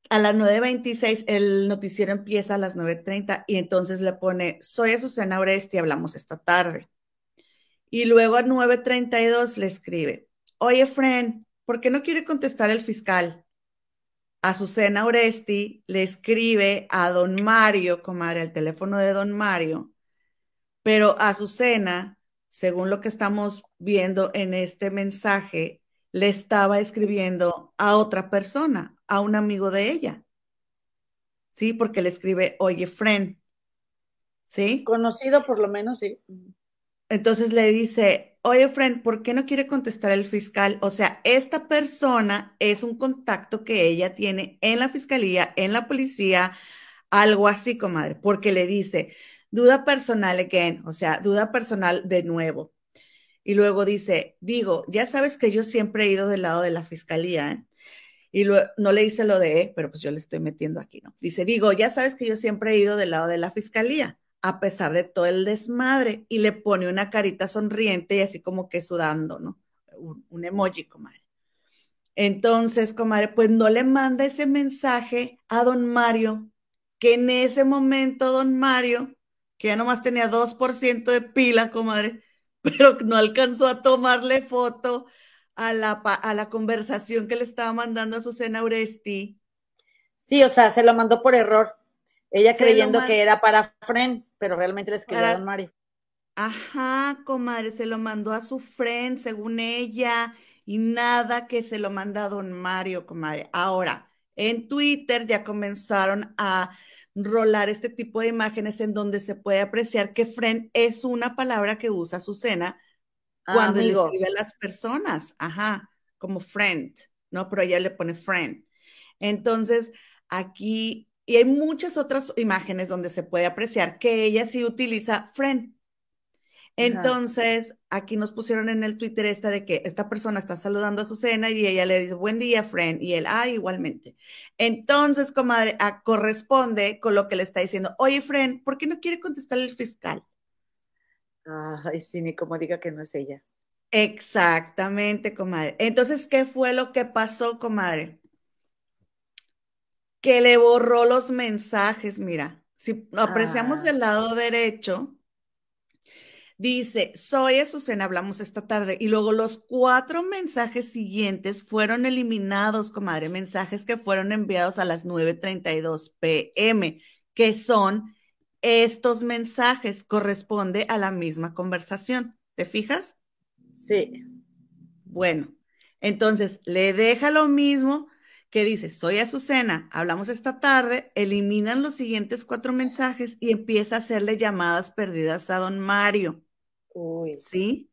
a las 9.26 el noticiero empieza a las 9.30 y entonces le pone, soy Azucena Oresti, hablamos esta tarde. Y luego a 9.32 le escribe, oye, friend, ¿por qué no quiere contestar el fiscal? Azucena Oresti le escribe a don Mario, comadre, al teléfono de don Mario, Pero Azucena, según lo que estamos viendo en este mensaje, le estaba escribiendo a otra persona, a un amigo de ella. Sí, porque le escribe, oye, friend. ¿Sí?
Conocido por lo menos, sí.
Entonces le dice, oye, friend, ¿por qué no quiere contestar el fiscal? O sea, esta persona es un contacto que ella tiene en la fiscalía, en la policía, algo así, comadre, porque le dice, duda personal again, o sea, duda personal de nuevo. Y luego dice, digo, ya sabes que yo siempre he ido del lado de la fiscalía, ¿eh? Y no le dice lo de, pero pues yo le estoy metiendo aquí, ¿no? Dice, digo, ya sabes que yo siempre he ido del lado de la fiscalía, a pesar de todo el desmadre, y le pone una carita sonriente y así como que sudando, ¿no? Un, emoji, comadre. Entonces, comadre, pues no le manda ese mensaje a don Mario, que en ese momento don Mario, que ya nomás tenía 2% de pila, comadre, pero no alcanzó a tomarle foto a la, a la conversación que le estaba mandando a Susana Uresti.
Sí, o sea, se lo mandó por error. Ella creyendo que era para friend, pero realmente le escribió a Don Mario.
Ajá, comadre, se lo mandó a su friend, según ella, y nada que se lo manda a Don Mario, comadre. Ahora, en Twitter ya comenzaron a rolar este tipo de imágenes en donde se puede apreciar que friend es una palabra que usa Susana ah, cuando le escribe a las personas, ajá, como friend, ¿no? Pero ella le pone friend. Entonces, aquí, y hay muchas otras imágenes donde se puede apreciar que ella sí utiliza friend, entonces, aquí nos pusieron en el Twitter esta de que esta persona está saludando a su cena y ella le dice, buen día, friend, y él, ah, igualmente. Entonces, comadre, ah, corresponde con lo que le está diciendo, oye, friend, ¿por qué no quiere contestar el fiscal?
Ay, sí, ni como diga que no es ella.
Exactamente, comadre. Entonces, ¿qué fue lo que pasó, comadre? Que le borró los mensajes, mira. Si apreciamos ah. del lado derecho, Dice, soy Azucena, hablamos esta tarde. Y luego los cuatro mensajes siguientes fueron eliminados, comadre, mensajes que fueron enviados a las 9.32 pm, que son estos mensajes, corresponde a la misma conversación. ¿Te fijas?
Sí.
Bueno, entonces le deja lo mismo que dice, soy Azucena, hablamos esta tarde, eliminan los siguientes cuatro mensajes y empieza a hacerle llamadas perdidas a don Mario. ¿Sí?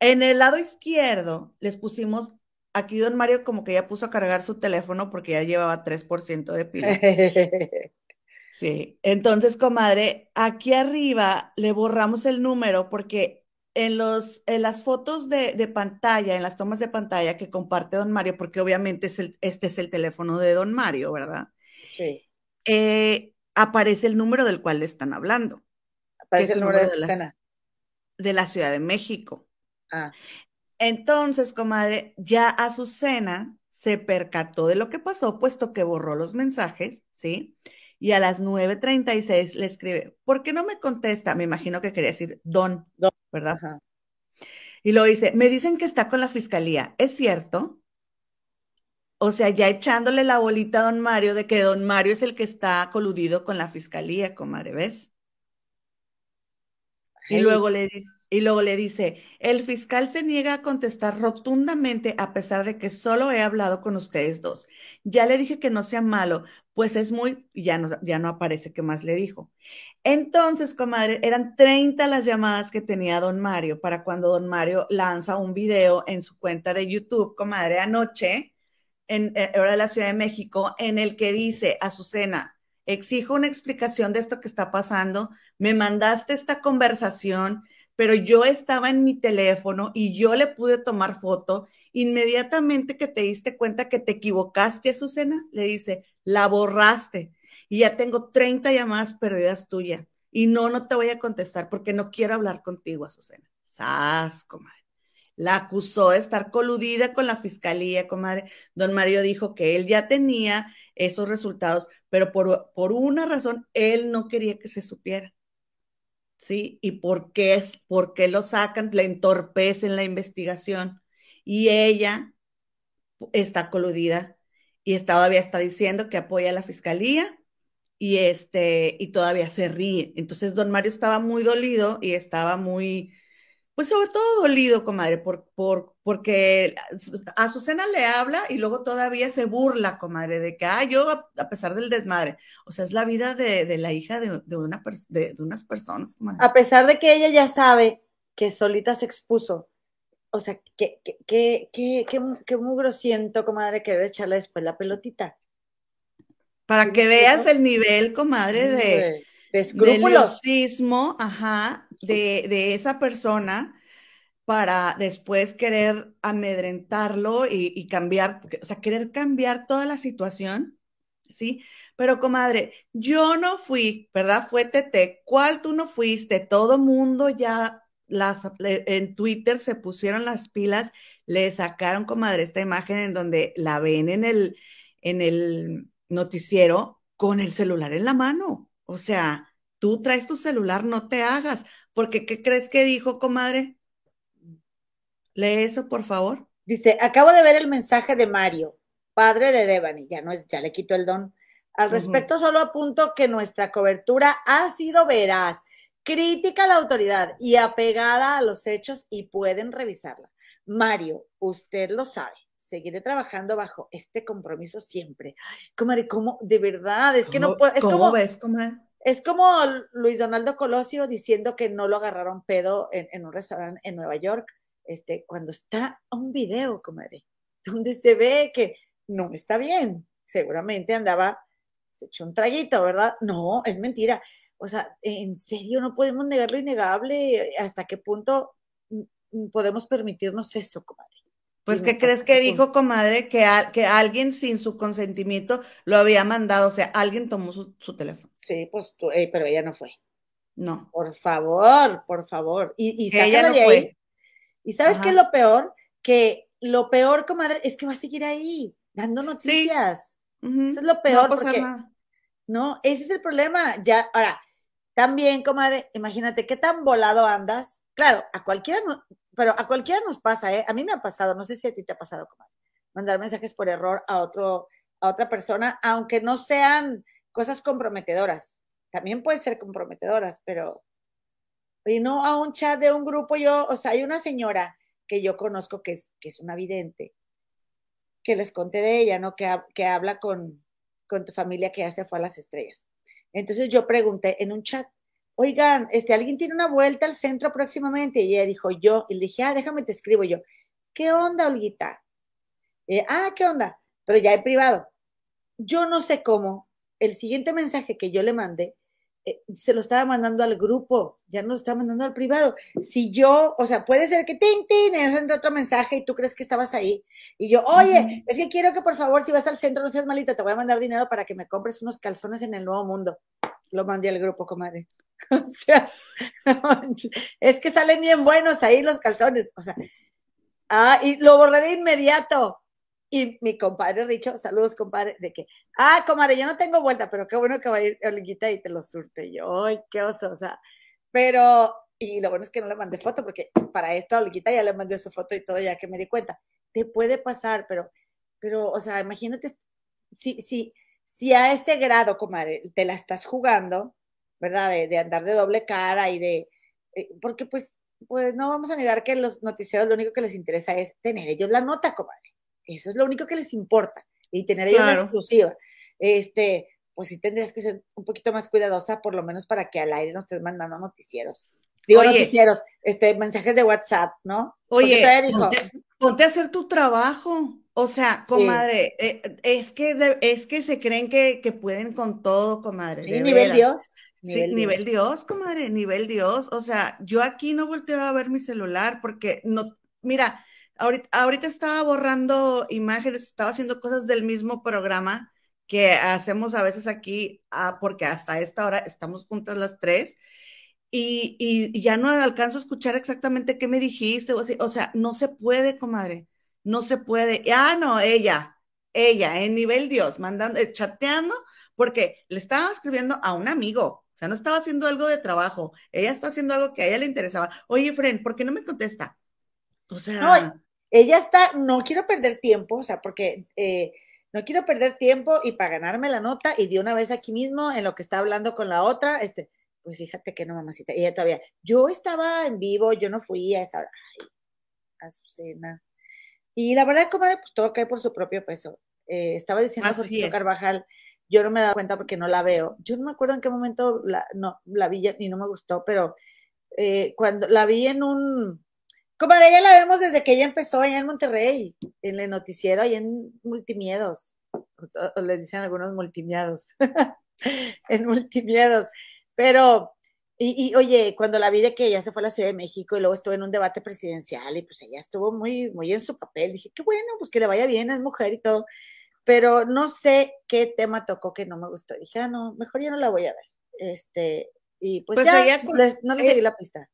En el lado izquierdo les pusimos, aquí don Mario como que ya puso a cargar su teléfono porque ya llevaba 3% de pila. Sí, entonces, comadre, aquí arriba le borramos el número porque en, los, en las fotos de, pantalla, en las tomas de pantalla que comparte don Mario, porque obviamente es este es el teléfono de don Mario, ¿verdad?
Sí.
Eh, aparece el número del cual le están hablando.
Aparece el número, de, la,
de la Ciudad de México.
Ah.
Entonces, comadre, ya Azucena se percató de lo que pasó, puesto que borró los mensajes, ¿sí? Y a las 9.36 le escribe, ¿por qué no me contesta? Me imagino que quería decir don, ¿verdad? Y lo dice, me dicen que está con la fiscalía, ¿es cierto? O sea, ya echándole la bolita a don Mario de que don Mario es el que está coludido con la fiscalía, comadre, ¿ves? Y luego, le, y luego le dice, el fiscal se niega a contestar rotundamente a pesar de que solo he hablado con ustedes dos. Ya le dije que no sea malo, pues es muy, ya no, ya no aparece qué más le dijo. Entonces, comadre, eran 30 las llamadas que tenía don Mario para cuando don Mario lanza un video en su cuenta de YouTube, comadre, anoche, en, en hora de la Ciudad de México, en el que dice, Azucena, exijo una explicación de esto que está pasando me mandaste esta conversación, pero yo estaba en mi teléfono y yo le pude tomar foto. Inmediatamente que te diste cuenta que te equivocaste, Azucena, le dice, la borraste y ya tengo 30 llamadas perdidas tuyas y no, no te voy a contestar porque no quiero hablar contigo, Azucena. Sas, comadre. La acusó de estar coludida con la fiscalía, comadre. Don Mario dijo que él ya tenía esos resultados, pero por, por una razón él no quería que se supiera. ¿Sí? ¿Y por qué, es, por qué lo sacan? Le entorpecen la investigación. Y ella está coludida y todavía está diciendo que apoya a la fiscalía y este, y todavía se ríe. Entonces don Mario estaba muy dolido y estaba muy, pues sobre todo dolido, comadre, por, por, porque a Susana le habla y luego todavía se burla, comadre, de que, ah, yo a pesar del desmadre, o sea, es la vida de, la hija de, una de, unas personas,
comadre. A pesar de que ella ya sabe que solita se expuso, o sea, que, que, que, que, que, mugro siento, comadre, querer echarle después la pelotita.
Para que veas el nivel, comadre, de, de escrúpulos. ajá, de, de, esa persona para después querer amedrentarlo y, cambiar, o sea, querer cambiar toda la situación, ¿sí? Pero, comadre, yo no fui, ¿verdad? Fue Tete. ¿Cuál tú no fuiste? Todo mundo ya las, en Twitter se pusieron las pilas, le sacaron, comadre, esta imagen en donde la ven en el, en el noticiero con el celular en la mano. O sea, tú traes tu celular, no te hagas, porque ¿qué crees que dijo, comadre? Lee eso, por favor.
Dice, acabo de ver el mensaje de Mario, padre de Devani, ya no es, ya le quito el don. Al respecto, solo apunto que nuestra cobertura ha sido veraz, crítica a la autoridad y apegada a los hechos y pueden revisarla. Mario, usted lo sabe seguiré trabajando bajo este compromiso siempre. Comadre, ¿cómo? De verdad, es que no puedo. Es
¿cómo
como,
ves, comadre?
Es como Luis Donaldo Colosio diciendo que no lo agarraron pedo en, un restaurante en Nueva York, este, cuando está un video, comadre, donde se ve que no está bien. Seguramente andaba, se echó un traguito, ¿verdad? No, es mentira. O sea, en serio, no podemos negar lo innegable. ¿Hasta qué punto podemos permitirnos eso, comadre?
Pues, ¿qué crees que dijo, comadre? Que, que alguien sin su consentimiento lo había mandado, o sea, alguien tomó su, teléfono.
Sí, pues, tú, eh, pero ella no fue.
No.
Por favor, por favor. Y, y
ella no fue.
¿Y sabes qué es lo peor? Que lo peor, comadre, es que va a seguir ahí, dando noticias. Eso es lo peor. No porque, No, ese es el problema. Ya, ahora, también, comadre, imagínate qué tan volado andas. Claro, a cualquiera, pero a cualquiera nos pasa, ¿eh? A mí me ha pasado, no sé si a ti te ha pasado, como mandar mensajes por error a otro, a otra persona, aunque no sean cosas comprometedoras. También pueden ser comprometedoras, pero y no a un chat de un grupo, yo, o sea, hay una señora que yo conozco que es, que es una vidente, que les conté de ella, ¿no? Que, que habla con, con tu familia que ya se fue a las estrellas. Entonces yo pregunté en un chat, oigan, este, alguien tiene una vuelta al centro próximamente. Y ella dijo, yo, y le dije, ah, déjame te escribo yo. ¿Qué onda, Olguita? ah, ¿qué onda? Pero ya he privado. Yo no sé cómo, el siguiente mensaje que yo le mandé, eh, se lo estaba mandando al grupo, ya no lo estaba mandando al privado. Si yo, o sea, puede ser que tin, tin, entra otro mensaje y tú crees que estabas ahí. Y yo, oye, es que quiero que por favor, si vas al centro, no seas malita, te voy a mandar dinero para que me compres unos calzones en el nuevo mundo. Lo mandé al grupo, comadre. O sea, es que salen bien buenos ahí los calzones. O sea, ah, y lo borré de inmediato. Y mi compadre Richo, saludos, compadre, de que, ah, comadre, yo no tengo vuelta, pero qué bueno que va a ir Olguita y te lo surte. yo, ay, qué oso, o sea, pero, y lo bueno es que no le mandé foto, porque para esto a Olguita ya le mandé su foto y todo, ya que me di cuenta. Te puede pasar, pero, pero, o sea, imagínate, si, si, si a ese grado, comadre, te la estás jugando, ¿verdad? De, andar de doble cara y de, eh, porque pues, pues no vamos a negar que los noticieros lo único que les interesa es tener ellos la nota, comadre. Eso es lo único que les importa y tener ellos la exclusiva. Este, pues sí tendrías que ser un poquito más cuidadosa, por lo menos para que al aire no estés mandando noticieros. Digo noticieros, este, mensajes de WhatsApp, ¿no?
Oye, ponte, a hacer tu trabajo. O sea, comadre, eh, es, que es que se creen que, pueden con todo, comadre.
Sí, nivel Dios.
Nivel sí, nivel Dios, comadre, nivel Dios. O sea, yo aquí no volteo a ver mi celular porque no, mira, ahorita, ahorita estaba borrando imágenes, estaba haciendo cosas del mismo programa que hacemos a veces aquí, ah, porque hasta esta hora estamos juntas las tres. Y, y, ya no alcanzo a escuchar exactamente qué me dijiste o así. O sea, no se puede, comadre. No se puede. Ah, no, ella, ella, en nivel Dios, mandando, chateando, porque le estaba escribiendo a un amigo, o sea, no estaba haciendo algo de trabajo. Ella está haciendo algo que a ella le interesaba. Oye, Fren, ¿por qué no me contesta? O sea.
ella está, no quiero perder tiempo, o sea, porque eh, no quiero perder tiempo y para ganarme la nota y de una vez aquí mismo en lo que está hablando con la otra, este, pues fíjate que no, mamacita. Y ella todavía, yo estaba en vivo, yo no fui a esa hora. Ay, Azucena. Y la verdad, comadre, pues todo cae por su propio peso. Eh, estaba diciendo Jorge Carvajal, yo no me he dado cuenta porque no la veo. Yo no me acuerdo en qué momento la, no, la vi y no me gustó, pero eh, cuando la vi en un, comadre, ella la vemos desde que ella empezó allá en Monterrey, en el noticiero, allá en Multimiedos, o, le dicen algunos multimiedos, en Multimiedos, pero y, oye, cuando la vi de que ella se fue a la Ciudad de México y luego estuvo en un debate presidencial y pues ella estuvo muy, muy en su papel, dije, qué bueno, pues que le vaya bien, es mujer y todo, pero no sé qué tema tocó que no me gustó. Dije, ah, no, mejor ya no la voy a ver. Este, y pues, pues ya no le seguí la pista.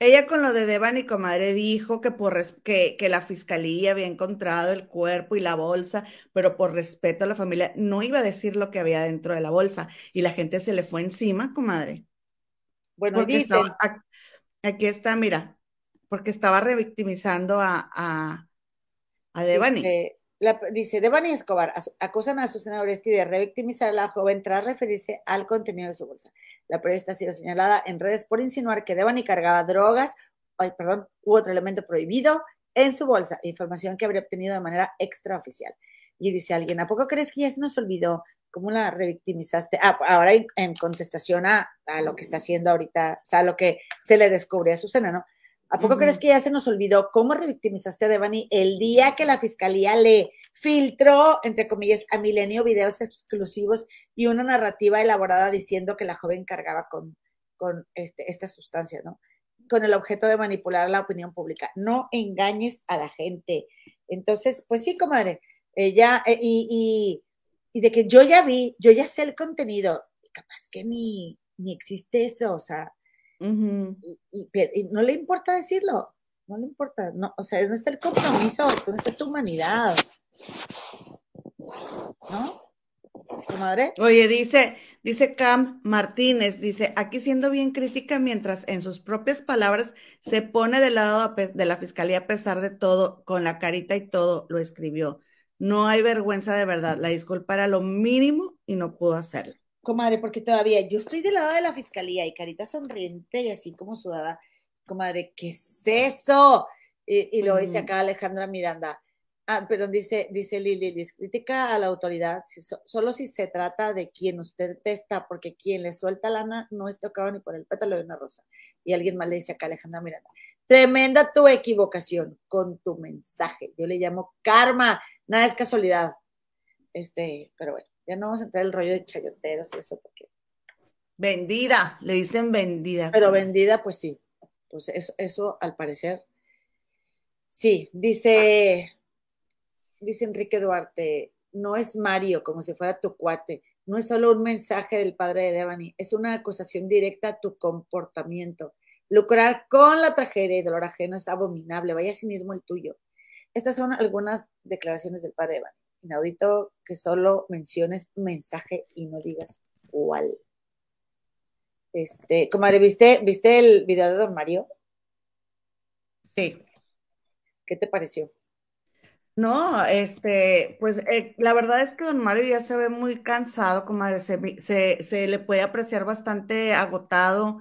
Ella con lo de Devani comadre dijo que por que, que la fiscalía había encontrado el cuerpo y la bolsa, pero por respeto a la familia no iba a decir lo que había dentro de la bolsa y la gente se le fue encima, comadre. Bueno, dice, aquí está, mira, porque estaba revictimizando a, a, a Devani.
Dice, Devani Escobar acusan a Susana Oresti de revictimizar a la joven tras referirse al contenido de su bolsa. La periodista ha sido señalada en redes por insinuar que Devani cargaba drogas, perdón, u otro elemento prohibido en su bolsa, información que habría obtenido de manera extraoficial. Y dice alguien, ¿a poco crees que ya se nos olvidó ¿Cómo la revictimizaste? Ah, ahora en, contestación a, lo que está haciendo ahorita, o sea, a lo que se le descubre a Susana, ¿no? ¿A poco crees que ya se nos olvidó cómo revictimizaste a Devani el día que la fiscalía le filtró, entre comillas, a Milenio videos exclusivos y una narrativa elaborada diciendo que la joven cargaba con, con este, esta sustancia, ¿no? Con el objeto de manipular la opinión pública. No engañes a la gente. Entonces, pues sí, comadre, ella, eh, y y de que yo ya vi, yo ya sé el contenido, capaz que ni, ni existe eso, o sea, y, no le importa decirlo, no le importa, no, o sea, ¿dónde está el compromiso? ¿Dónde está tu humanidad? ¿No? ¿Tu madre?
Oye, dice, dice Cam Martínez, dice, aquí siendo bien crítica mientras en sus propias palabras se pone del lado de la fiscalía a pesar de todo, con la carita y todo, lo escribió. No hay vergüenza de verdad. La disculpa era lo mínimo y no pudo hacerlo.
Comadre, porque todavía yo estoy del lado de la fiscalía y carita sonriente y así como sudada. Comadre, ¿qué es eso? Y, lo dice acá Alejandra Miranda. Ah, perdón, dice, dice Lili, crítica a la autoridad solo si se trata de quien usted testa, porque quien le suelta lana no es tocado ni por el pétalo de una rosa. Y alguien más le dice acá Alejandra Miranda, tremenda tu equivocación con tu mensaje. Yo le llamo karma nada es casualidad. Este, pero bueno, ya no vamos a entrar en el rollo de chayoteros y eso porque.
Vendida, le dicen vendida.
Pero vendida, pues sí. Pues eso, eso al parecer. Sí, dice, dice Enrique Duarte, no es Mario como si fuera tu cuate, no es solo un mensaje del padre de Devani, es una acusación directa a tu comportamiento. Lucrar con la tragedia y dolor ajeno es abominable, vaya sí mismo el tuyo. Estas son algunas declaraciones del padre Evan. Inaudito que solo menciones mensaje y no digas cuál. Este, comadre, ¿viste, ¿viste el video de Don Mario?
Sí.
¿Qué te pareció?
No, este, pues eh, la verdad es que don Mario ya se ve muy cansado, comadre, se, se le puede apreciar bastante agotado.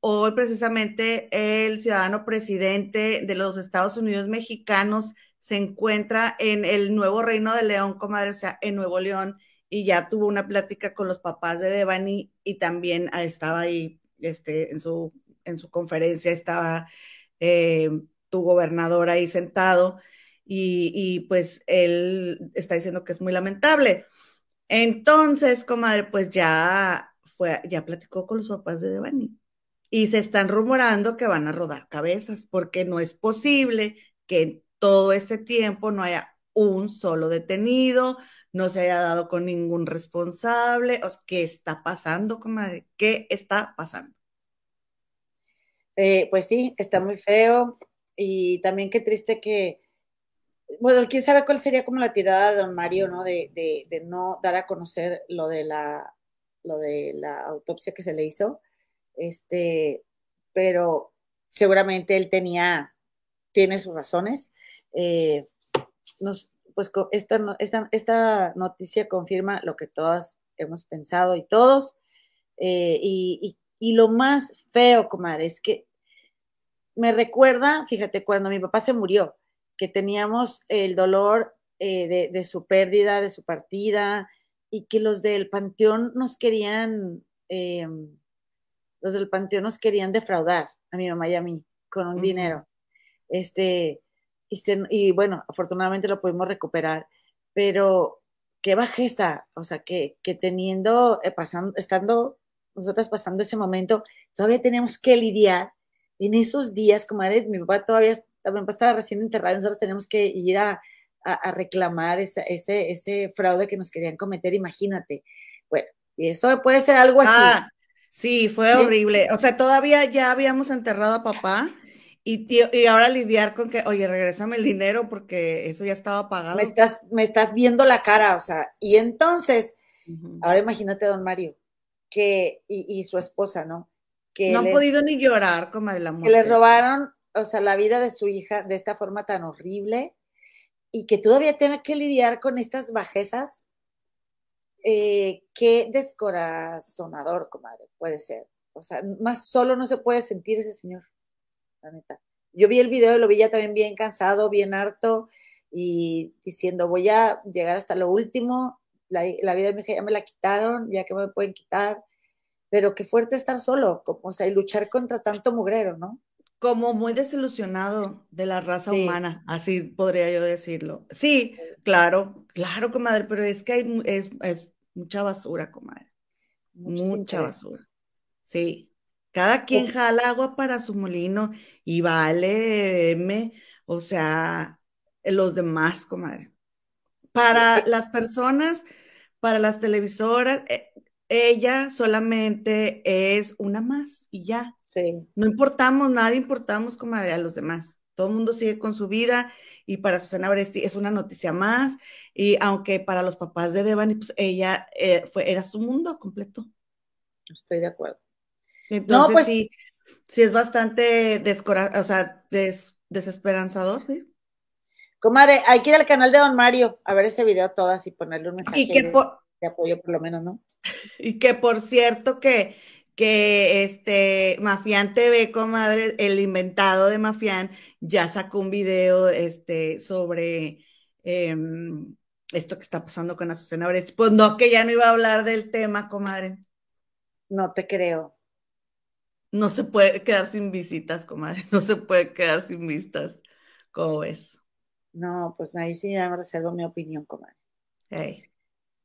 Hoy precisamente el ciudadano presidente de los Estados Unidos mexicanos se encuentra en el nuevo Reino de León, comadre, o sea, en Nuevo León, y ya tuvo una plática con los papás de Devani y también ah, estaba ahí este, en, su, en su conferencia, estaba eh, tu gobernador ahí sentado y, y, pues él está diciendo que es muy lamentable. Entonces, comadre, pues ya fue, ya platicó con los papás de Devani y se están rumorando que van a rodar cabezas porque no es posible que todo este tiempo no haya un solo detenido, no se haya dado con ningún responsable. ¿Qué está pasando, comadre? ¿Qué está pasando?
Eh, pues sí, está muy feo y también qué triste que, bueno, quién sabe cuál sería como la tirada de don Mario, ¿no? De, de, no dar a conocer lo de la, lo de la autopsia que se le hizo, este, pero seguramente él tenía, tiene sus razones eh, nos, pues esta, esta, esta noticia confirma lo que todas hemos pensado y todos. Eh, y, lo más feo, comadre, es que me recuerda, fíjate, cuando mi papá se murió, que teníamos el dolor eh, de, su pérdida, de su partida, y que los del panteón nos querían, em, los del panteón nos querían defraudar a mi mamá y a mí con un dinero. Este, y, y bueno, afortunadamente lo pudimos recuperar, pero qué bajeza, o sea, que, que teniendo, eh, pasando, estando nosotras pasando ese momento, todavía tenemos que lidiar en esos días, como mi papá todavía mi papá estaba recién enterrado, nosotros tenemos que ir a, a, reclamar ese, ese, ese, fraude que nos querían cometer, imagínate. Bueno, y eso puede ser algo así. Ah,
sí, fue horrible. O sea, todavía ya habíamos enterrado a papá y, y ahora lidiar con que, oye, regrésame el dinero porque eso ya estaba pagado.
Me estás, me estás viendo la cara, o sea, y entonces, ahora imagínate, don Mario, que, y, su esposa, ¿no?
Que no han podido ni llorar como de la
muerte. Que les robaron, o sea, la vida de su hija de esta forma tan horrible y que todavía tenga que lidiar con estas bajezas. Eh, qué descorazonador, comadre, puede ser. O sea, más solo no se puede sentir ese señor, la neta. Yo vi el video y lo vi ya también bien cansado, bien harto y diciendo, voy a llegar hasta lo último la, vida de mi hija ya me la quitaron, ya que me pueden quitar, pero qué fuerte estar solo, como, o sea, y luchar contra tanto mugrero, ¿no?
Como muy desilusionado de la raza humana, así podría yo decirlo. Sí, claro, claro, comadre, pero es que hay, es, mucha basura, comadre. mucha basura. Sí. Cada quien jala agua para su molino y vale, o sea, los demás, comadre. Para las personas, para las televisoras, eh, ella solamente es una más y ya. Sí. No importamos, nada importamos como a los demás. Todo el mundo sigue con su vida y para Susana Bresti es una noticia más. Y aunque para los papás de Devani, pues ella eh, fue, era su mundo completo.
Estoy de acuerdo.
Entonces pues sí, sí es bastante o sea, desesperanzador, ¿sí?
Comadre, hay que ir al canal de Don Mario a ver ese video todas y ponerle un mensaje de, apoyo, por lo menos, ¿no?
Y que por cierto que, que este Mafián TV, comadre, el inventado de Mafián, ya sacó un video este, sobre em, esto que está pasando con Azucena Brest. Pues no, que ya no iba a hablar del tema, comadre.
No te creo.
No se puede quedar sin visitas, comadre. No se puede quedar sin vistas. ¿Cómo ves?
No, pues ahí sí ya me reservo mi opinión, comadre.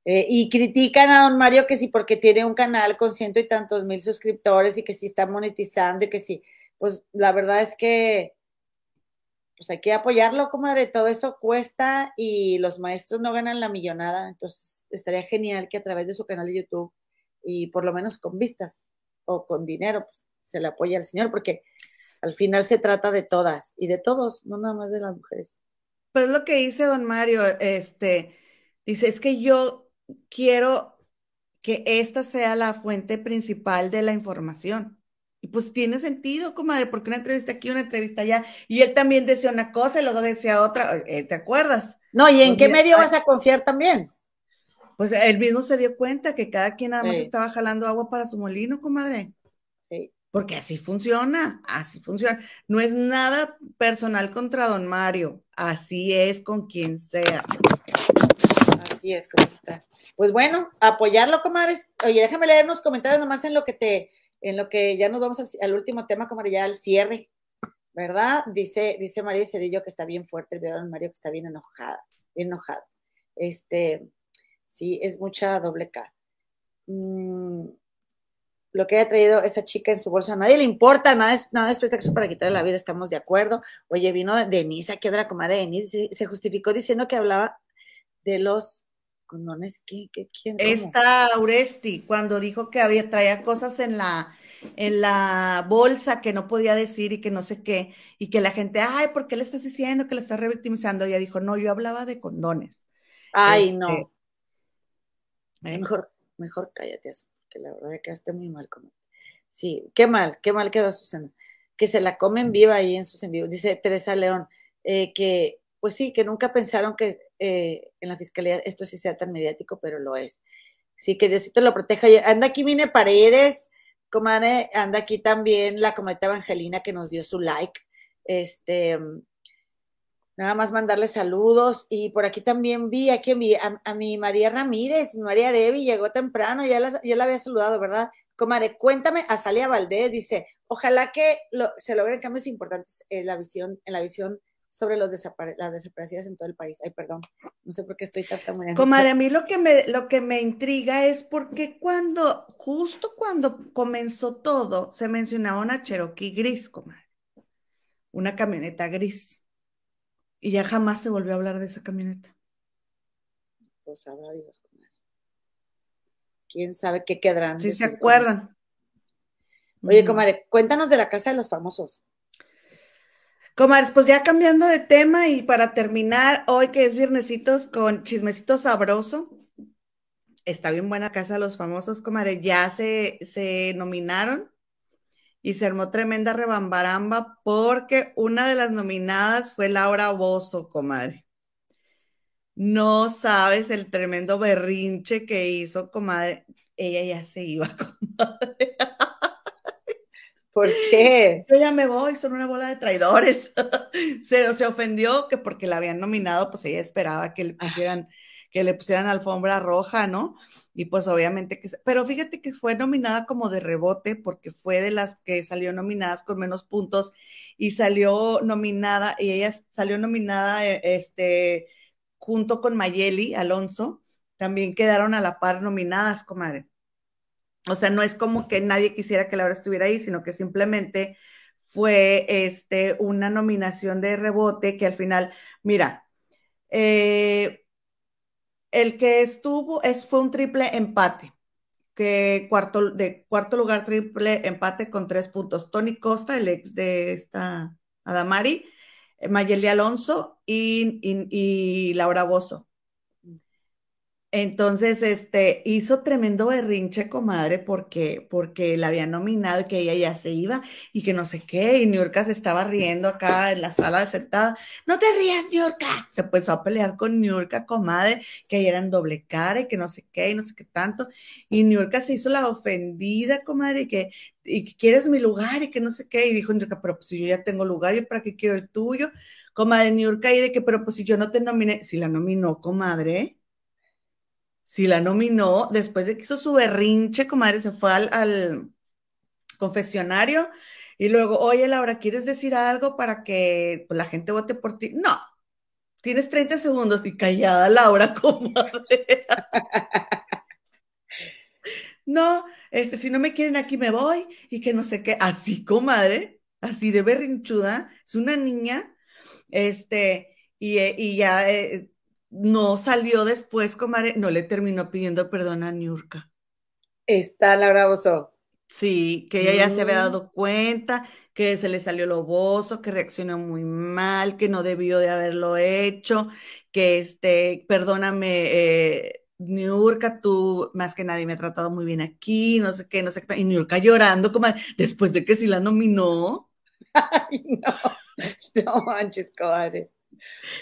Eh, y critican a don Mario que sí, porque tiene un canal con ciento y tantos mil suscriptores y que sí está monetizando y que sí. Pues la verdad es que pues hay que apoyarlo, comadre. Todo eso cuesta y los maestros no ganan la millonada. Entonces estaría genial que a través de su canal de YouTube y por lo menos con vistas o con dinero, pues se le apoye al señor, porque al final se trata de todas y de todos, no nada más de las mujeres.
Pero es lo que dice don Mario, este, dice, es que yo quiero que esta sea la fuente principal de la información. Y pues tiene sentido, comadre, porque una entrevista aquí, una entrevista allá, y él también decía una cosa y luego decía otra, eh, ¿te acuerdas?
No, ¿y en qué medio vas a confiar también?
Pues él mismo se dio cuenta que cada quien nada más estaba jalando agua para su molino, comadre. Porque así funciona, así funciona. No es nada personal contra don Mario, así es con quien sea.
Así es, comadre. Pues bueno, apoyarlo, comadres. Oye, déjame leer unos comentarios nomás en lo que te, en lo que ya nos vamos al, último tema, comadre, ya al cierre, ¿verdad? Dice, dice María Cedillo que está bien fuerte el video de Mario, que está bien enojada, enojada. Este, sí, es mucha doble K. lo que haya traído esa chica en su bolsa, a nadie le importa, nada es, nada es pretexto para quitarle la vida, estamos de acuerdo. Oye, vino Denise, aquí de la comadre Denise, se, justificó diciendo que hablaba de los condones, ¿qué, qué, quién?
Esta Auresti, cuando dijo que había, traía cosas en la, en la bolsa que no podía decir y que no sé qué, y que la gente, ay, ¿por qué le estás diciendo que le estás revictimizando? Ella dijo, no, yo hablaba de condones.
Ay, no. Este, mejor, mejor cállate eso que la verdad que quedaste muy mal con él. Sí, qué mal, qué mal quedó Susana. Que se la comen viva ahí en sus envíos. Dice Teresa León, eh, que pues sí, que nunca pensaron que eh, en la fiscalía esto sí sea tan mediático, pero lo es. Sí, que Diosito lo proteja. Anda aquí Mine Paredes, comadre, anda aquí también la comadre Evangelina que nos dio su like. Este, nada más mandarle saludos. Y por aquí también vi aquí a, a, mi María Ramírez, mi María Arevi, llegó temprano, ya la, ya la había saludado, ¿verdad? Comadre, cuéntame, a Salia Valdés dice, ojalá que se logren cambios importantes en la visión, en la visión sobre los las desaparecidas en todo el país. Ay, perdón, no sé por qué estoy tan
Comadre, a mí lo que me, lo que me intriga es porque cuando, justo cuando comenzó todo, se mencionaba una Cherokee gris, comadre. Una camioneta gris. Y ya jamás se volvió a hablar de esa camioneta.
Pues sabrá Dios, comadre. ¿Quién sabe qué quedarán?
Si se acuerdan.
Oye, comadre, cuéntanos de la casa de los famosos.
Comadres, pues ya cambiando de tema y para terminar, hoy que es viernesitos con chismecito sabroso, está bien buena casa los famosos, comadre, ya se, se nominaron y se armó tremenda rebambaramba porque una de las nominadas fue Laura Bozo, comadre. No sabes el tremendo berrinche que hizo, comadre. Ella ya se iba, comadre.
¿Por qué?
Yo ya me voy, son una bola de traidores. se, se ofendió que porque la habían nominado, pues ella esperaba que le ah. pusieran, que le pusieran alfombra roja, ¿no? Y pues obviamente que, pero fíjate que fue nominada como de rebote porque fue de las que salió nominadas con menos puntos y salió nominada, y ella salió nominada, eh, este, junto con Mayeli Alonso, también quedaron a la par nominadas, comadre. O sea, no es como que nadie quisiera que Laura estuviera ahí, sino que simplemente fue este, una nominación de rebote que al final, mira, eh, el que estuvo es, fue un triple empate, que cuarto, de cuarto lugar triple empate con tres puntos. Tony Costa, el ex de esta Adamari, Mayeli Alonso y, y Laura Bozo. Entonces, este, hizo tremendo berrinche, comadre, porque, porque la había nominado y que ella ya se iba y que no sé qué, y Niurka se estaba riendo acá en la sala sentada. No te rías, Niurka. Se empezó a pelear con Niurka, comadre, que ella era en doble cara y que no sé qué y no sé qué tanto. Y Niurka se hizo la ofendida, comadre, y que, y que quieres mi lugar y que no sé qué. Y dijo Niurka, pero pues si yo ya tengo lugar, ¿yo para qué quiero el tuyo? Comadre Niurka, y de que, pero pues si yo no te nominé, si la nominó, comadre si la nominó, después de que hizo su berrinche, comadre, se fue al, confesionario y luego, oye, Laura, ¿quieres decir algo para que pues, la gente vote por ti? No, tienes 30 segundos y callada, Laura, comadre. no, este, si no me quieren aquí me voy y que no sé qué, así, comadre, así de berrinchuda, es una niña, este, y, y ya eh, no salió después, comadre, no le terminó pidiendo perdón a Niurka.
Está Laura Bozo.
Sí, que ella ya se había mm. dado cuenta, que se le salió lo bozo, que reaccionó muy mal, que no debió de haberlo hecho, que este, perdóname, eh, Niurka, tú más que nadie me ha tratado muy bien aquí, no sé qué, no sé qué, y Niurka llorando, como después de que sí la nominó.
Ay, no, no manches, comadre.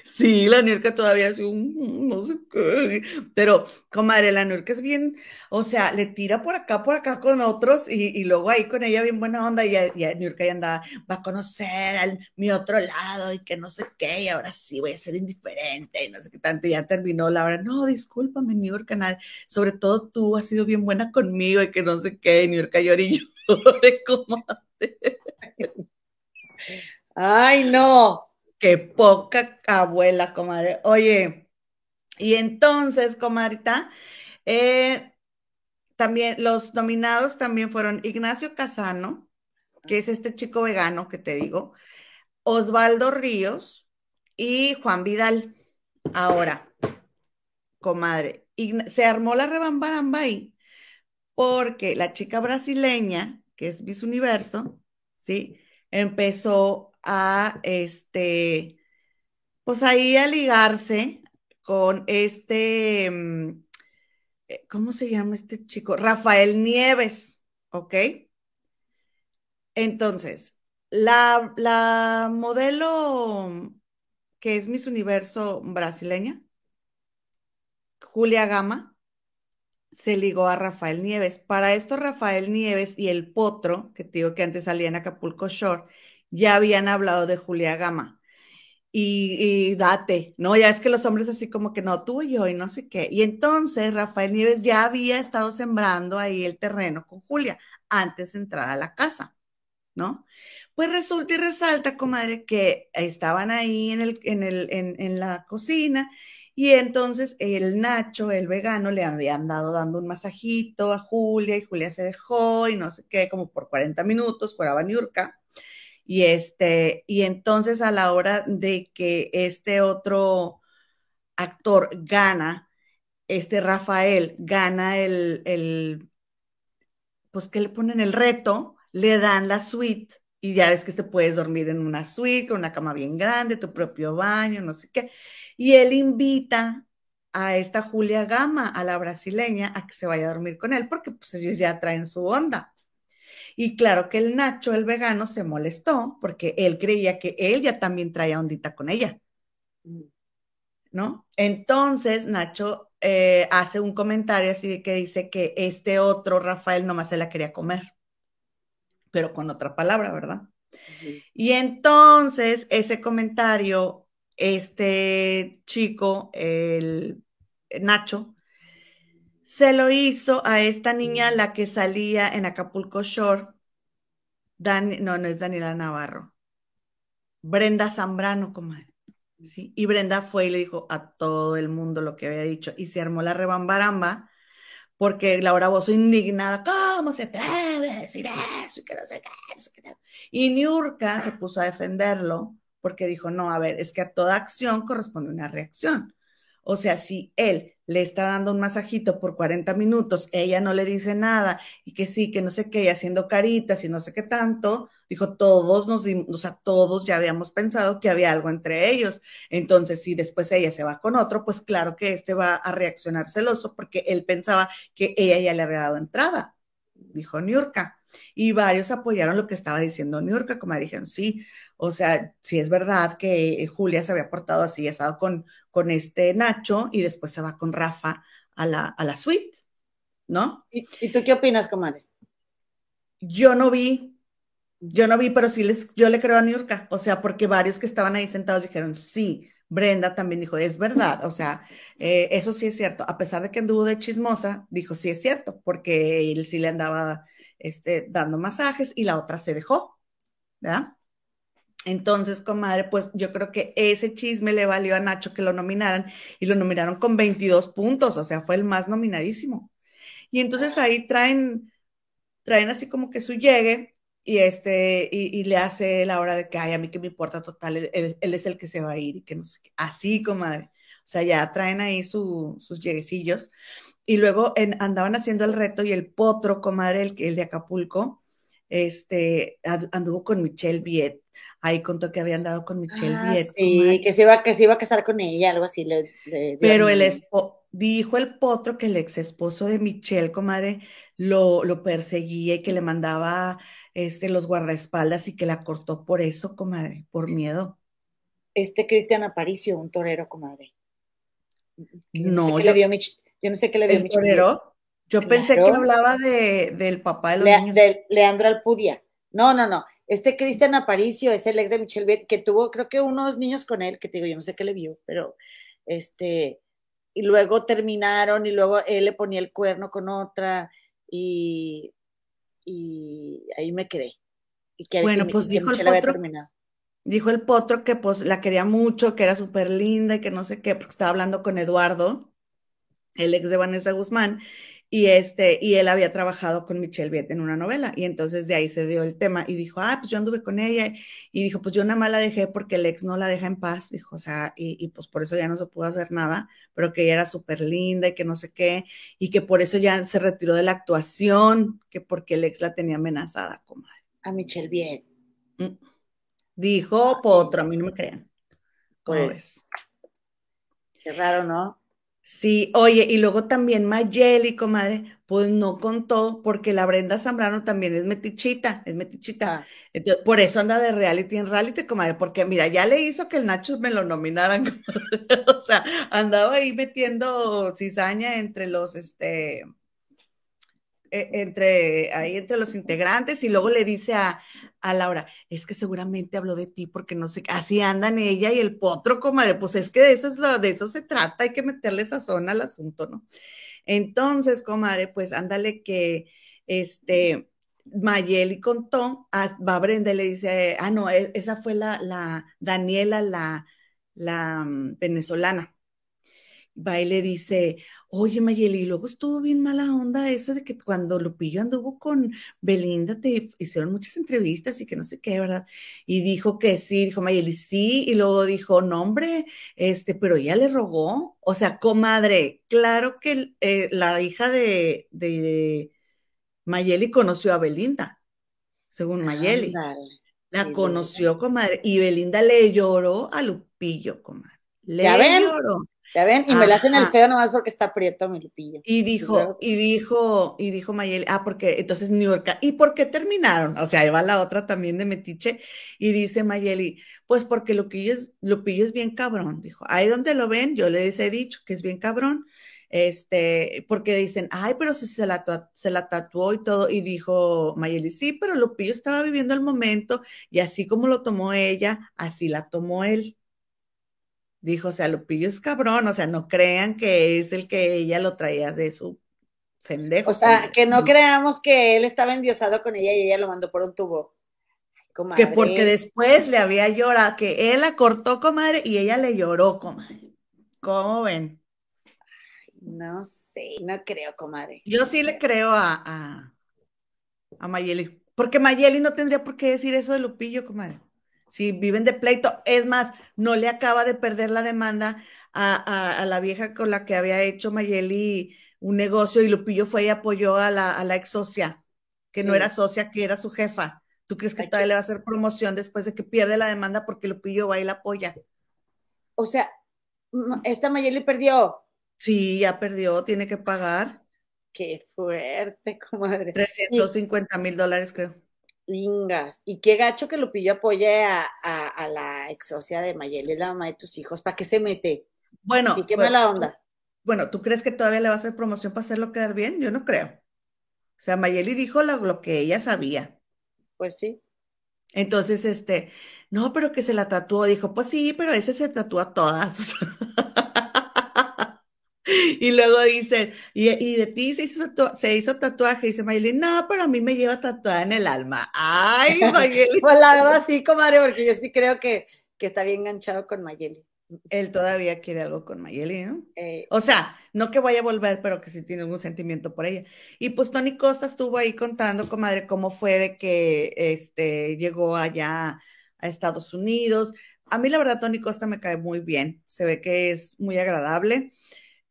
Sí, la Nurka todavía es un, no sé qué, pero comadre, la Nurka es bien, o sea, le tira por acá, por acá con otros y, luego ahí con ella bien buena onda y, y Nurka ya andaba, va a conocer al mi otro lado y que no sé qué, y ahora sí voy a ser indiferente y no sé qué tanto, y ya terminó la hora, no, discúlpame, Nurka, nada, sobre todo tú has sido bien buena conmigo y que no sé qué, Nurka lloré y lloré, comadre.
Ay, no.
Qué poca abuela, comadre. Oye, y entonces, comadrita, eh, también los nominados también fueron Ignacio Casano, que es este chico vegano que te digo, Osvaldo Ríos y Juan Vidal. Ahora, comadre, se armó la rebambaramba ahí porque la chica brasileña, que es Miss Universo, ¿sí? Empezó a este, pues ahí a ligarse con este, mm, eh, ¿cómo se llama este chico? Rafael Nieves, ¿ok? Entonces, la, la modelo que es Miss Universo brasileña, Julia Gama se ligó a Rafael Nieves. Para esto, Rafael Nieves y el Potro, que te digo que antes salía en Acapulco Shore, ya habían hablado de Julia Gama. Y, date, ¿no? Ya es que los hombres así como que no, tú y yo y no sé qué. Y entonces Rafael Nieves ya había estado sembrando ahí el terreno con Julia antes de entrar a la casa, ¿no? Pues resulta y resalta, comadre, que estaban ahí en, el, en, el, en la cocina y entonces el Nacho, el vegano, le habían dado dando un masajito a Julia y Julia se dejó y no sé qué, como por 40 minutos, fuera Baniurka. Y este, y entonces a la hora de que este otro actor gana, este Rafael gana el, el pues que le ponen el reto, le dan la suite y ya ves que te puedes dormir en una suite con una cama bien grande, tu propio baño, no sé qué. Y él invita a esta Julia Gama, a la brasileña, a que se vaya a dormir con él, porque pues ellos ya traen su onda. Y claro que el Nacho, el vegano, se molestó porque él creía que él ya también traía ondita con ella. Mm. ¿No? Entonces Nacho eh, hace un comentario así que dice que este otro Rafael nomás se la quería comer, pero con otra palabra, ¿verdad? Y entonces ese comentario este chico, el Nacho, se lo hizo a esta niña, la que salía en Acapulco Shore. no, no es Daniela Navarro. Brenda Zambrano, comadre. ¿sí? Y Brenda fue y le dijo a todo el mundo lo que había dicho. Y se armó la rebambaramba porque Laura Bozo indignada, ¿cómo se atreve a decir eso? Y que no sé qué, no sé qué. Y Niurka se puso a defenderlo porque dijo, no, a ver, es que a toda acción corresponde una reacción. O sea, si él le está dando un masajito por 40 minutos, ella no le dice nada y que sí, que no sé qué, y haciendo caritas y no sé qué tanto, dijo, todos nos dimos, o sea, todos ya habíamos pensado que había algo entre ellos. Entonces, si después ella se va con otro, pues claro que este va a reaccionar celoso porque él pensaba que ella ya le había dado entrada, dijo Niurka. Y varios apoyaron lo que estaba diciendo Niurka, como dijeron, sí, o sea, si es verdad que Julia se había portado así, estado con, con este Nacho y después se va con Rafa a la, a la suite, ¿no?
¿Y, tú qué opinas, comadre?
Yo no vi, yo no vi, pero sí les, yo le creo a Niurka, o sea, porque varios que estaban ahí sentados dijeron, sí, Brenda también dijo, es verdad, o sea, eh, eso sí es cierto, a pesar de que anduvo de chismosa, dijo, sí es cierto, porque él sí le andaba este, dando masajes y la otra se dejó, ¿verdad? Entonces, comadre, pues yo creo que ese chisme le valió a Nacho que lo nominaran y lo nominaron con 22 puntos, o sea, fue el más nominadísimo. Y entonces ahí traen, traen así como que su llegue y este, y, le hace la hora de que, ay, a mí que me importa total, él, es el que se va a ir y que no sé qué. Así, comadre. O sea, ya traen ahí sus lleguecillos. Y luego andaban haciendo el reto y el potro, comadre, el, el de Acapulco, este, anduvo con Michelle Viet. Ahí contó que había andado con Michelle ah, Viet.
Sí, que se, iba, que se iba a casar con ella, algo así. Le,
Pero el dijo el potro que el ex esposo de Michelle, comadre, lo, lo perseguía y que le mandaba este, los guardaespaldas y que la cortó por eso, comadre, por miedo.
Este Cristian Aparicio, un torero, comadre. No, yo, vio no sé qué le dio
torero? Yo pensé que hablaba de, del papá de los niños.
De Leandro Alpudia. No, no, no. Este Cristian Aparicio es el ex de Michelle Viet, que tuvo, creo que unos niños con él, que te digo, yo no sé qué le vio, pero este, y luego terminaron y luego él le ponía el cuerno con otra y, y ahí me quedé.
Y que, bueno, pues dijo el potro, dijo el potro que pues la quería mucho, que era súper linda y que no sé qué, porque estaba hablando con Eduardo el ex de Vanessa Guzmán, y este, y él había trabajado con Michelle Viet en una novela, y entonces de ahí se dio el tema, y dijo, ah, pues yo anduve con ella, y dijo, pues yo nada más la dejé porque el ex no la deja en paz, dijo, o sea, y, pues por eso ya no se pudo hacer nada, pero que ella era súper linda y que no sé qué, y que por eso ya se retiró de la actuación, que porque el ex la tenía amenazada, comadre.
A Michelle Viet. Mm.
Dijo Potro, a mí no me crean. ¿Cómo pues,
Qué raro, ¿no?
Sí, oye, y luego también Mayeli, comadre, pues no contó, porque la Brenda Zambrano también es metichita, es metichita. Ah. Entonces, por eso anda de reality en reality, comadre, porque mira, ya le hizo que el Nacho me lo nominaran, o sea, andaba ahí metiendo cizaña entre los, este, entre, ahí entre los integrantes, y luego le dice a, a Laura, es que seguramente habló de ti porque no sé, así andan ella y el potro, comadre, pues es que de eso es lo, de eso se trata, hay que meterle esa zona al asunto, ¿no? Entonces, comadre, pues ándale que este Mayeli contó, a, va Brenda y le dice, ah, no, e, esa fue la, la Daniela, la, la mm, venezolana. Va y le dice, oye Mayeli, y luego estuvo bien mala onda eso de que cuando Lupillo anduvo con Belinda te hicieron muchas entrevistas y que no sé qué, ¿verdad? Y dijo que sí, dijo Mayeli, sí, y luego dijo, no hombre, este, pero ella le rogó, o sea, comadre, claro que eh, la hija de, de Mayeli conoció a Belinda, según Mayeli. La conoció, comadre, y Belinda le lloró a Lupillo, comadre. Le lloró.
¿Ya ven? Y me la hacen el feo nomás porque está prieto mi lupillo.
Y dijo, y dijo, y dijo Mayeli, ah, porque entonces New York, ¿y por qué terminaron? O sea, ahí va la otra también de Metiche, y dice Mayeli, pues porque Lupillo es, Lupillo es bien cabrón, dijo, ahí donde lo ven, yo les he dicho que es bien cabrón, este, porque dicen, ay, pero si se la, se la tatuó y todo, y dijo Mayeli, sí, pero Lupillo estaba viviendo el momento, y así como lo tomó ella, así la tomó él. Dijo, o sea, Lupillo es cabrón, o sea, no crean que es el que ella lo traía de su sendejo.
O sea, que no creamos que él estaba endiosado con ella y ella lo mandó por un tubo.
Que porque después le había llorado, que él la cortó, comadre, y ella le lloró, comadre. ¿Cómo ven?
No sé, no creo, comadre.
Yo sí le creo a, a, a Mayeli, porque Mayeli no tendría por qué decir eso de Lupillo, comadre si viven de pleito. Es más, no le acaba de perder la demanda a, la vieja con la que había hecho Mayeli un negocio y Lupillo fue y apoyó a la, a la ex socia, que no era socia, que era su jefa. ¿Tú crees que todavía le va a hacer promoción después de que pierde la demanda porque Lupillo va y la apoya?
O sea, esta Mayeli perdió.
Sí, ya perdió, tiene que pagar.
Qué fuerte, comadre.
350 mil dólares, creo.
Y qué gacho que Lupillo apoye a, la ex socia de Mayeli, la mamá de tus hijos. ¿Para qué se mete?
Bueno.
qué mala onda.
Bueno, ¿tú crees que todavía le va a hacer promoción para hacerlo quedar bien? Yo no creo. O sea, Mayeli dijo lo, lo que ella sabía.
Pues sí.
Entonces, este, no, pero que se la tatuó. Dijo, pues sí, pero ese se tatúa todas. Y luego dicen, y, de ti se hizo, se hizo tatuaje, dice Mayeli, no, pero a mí me lleva tatuada en el alma. Ay, Mayeli.
pues la verdad sí, comadre, porque yo sí creo que, que está bien enganchado con Mayeli.
Él todavía quiere algo con Mayeli, ¿no? Eh, o sea, no que vaya a volver, pero que sí tiene algún sentimiento por ella. Y pues Tony Costa estuvo ahí contando, comadre, cómo fue de que este, llegó allá a Estados Unidos. A mí la verdad Tony Costa me cae muy bien, se ve que es muy agradable.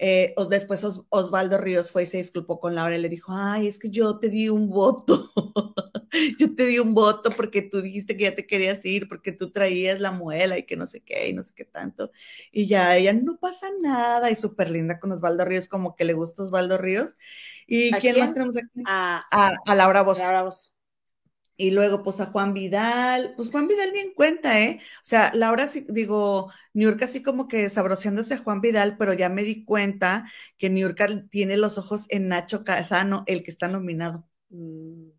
Eh, después Osvaldo Ríos fue y se disculpó con Laura y le dijo, ay, es que yo te di un voto, yo te di un voto porque tú dijiste que ya te querías ir, porque tú traías la muela y que no sé qué y no sé qué tanto. Y ya ella, no pasa nada, y súper linda con Osvaldo Ríos, como que le gusta Osvaldo Ríos. ¿Y quién, más tenemos aquí? A, a, Laura Bosch. Laura y luego, pues a Juan Vidal, pues Juan Vidal ni en cuenta, ¿eh? O sea, Laura, sí, digo, Niurka así como que sabroseándose a Juan Vidal, pero ya me di cuenta que Niurka tiene los ojos en Nacho Casano, el que está nominado. Mm.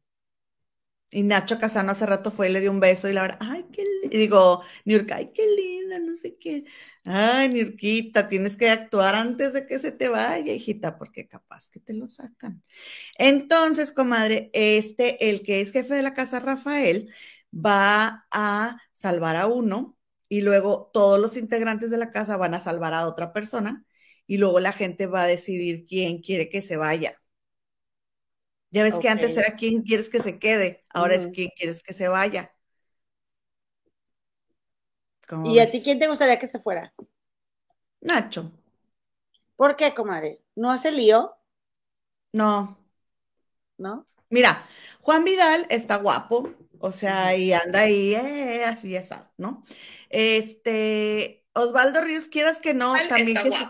Y Nacho Casano hace rato fue y le dio un beso y la verdad, ay, qué y digo, Niurka, ay, qué linda, no sé qué. Ay, Niurquita, tienes que actuar antes de que se te vaya, hijita, porque capaz que te lo sacan. Entonces, comadre, este, el que es jefe de la casa, Rafael, va a salvar a uno y luego todos los integrantes de la casa van a salvar a otra persona y luego la gente va a decidir quién quiere que se vaya. Ya ves que antes era quién quieres que se quede, ahora es quién quieres que se vaya.
¿Y a ti quién te gustaría que se fuera?
Nacho.
¿Por qué, comadre? ¿No hace lío?
No.
¿No?
Mira, Juan Vidal está guapo, o sea, y anda ahí, eh, así ya ¿no? Este, Osvaldo Ríos, quieras que no, también que, Si,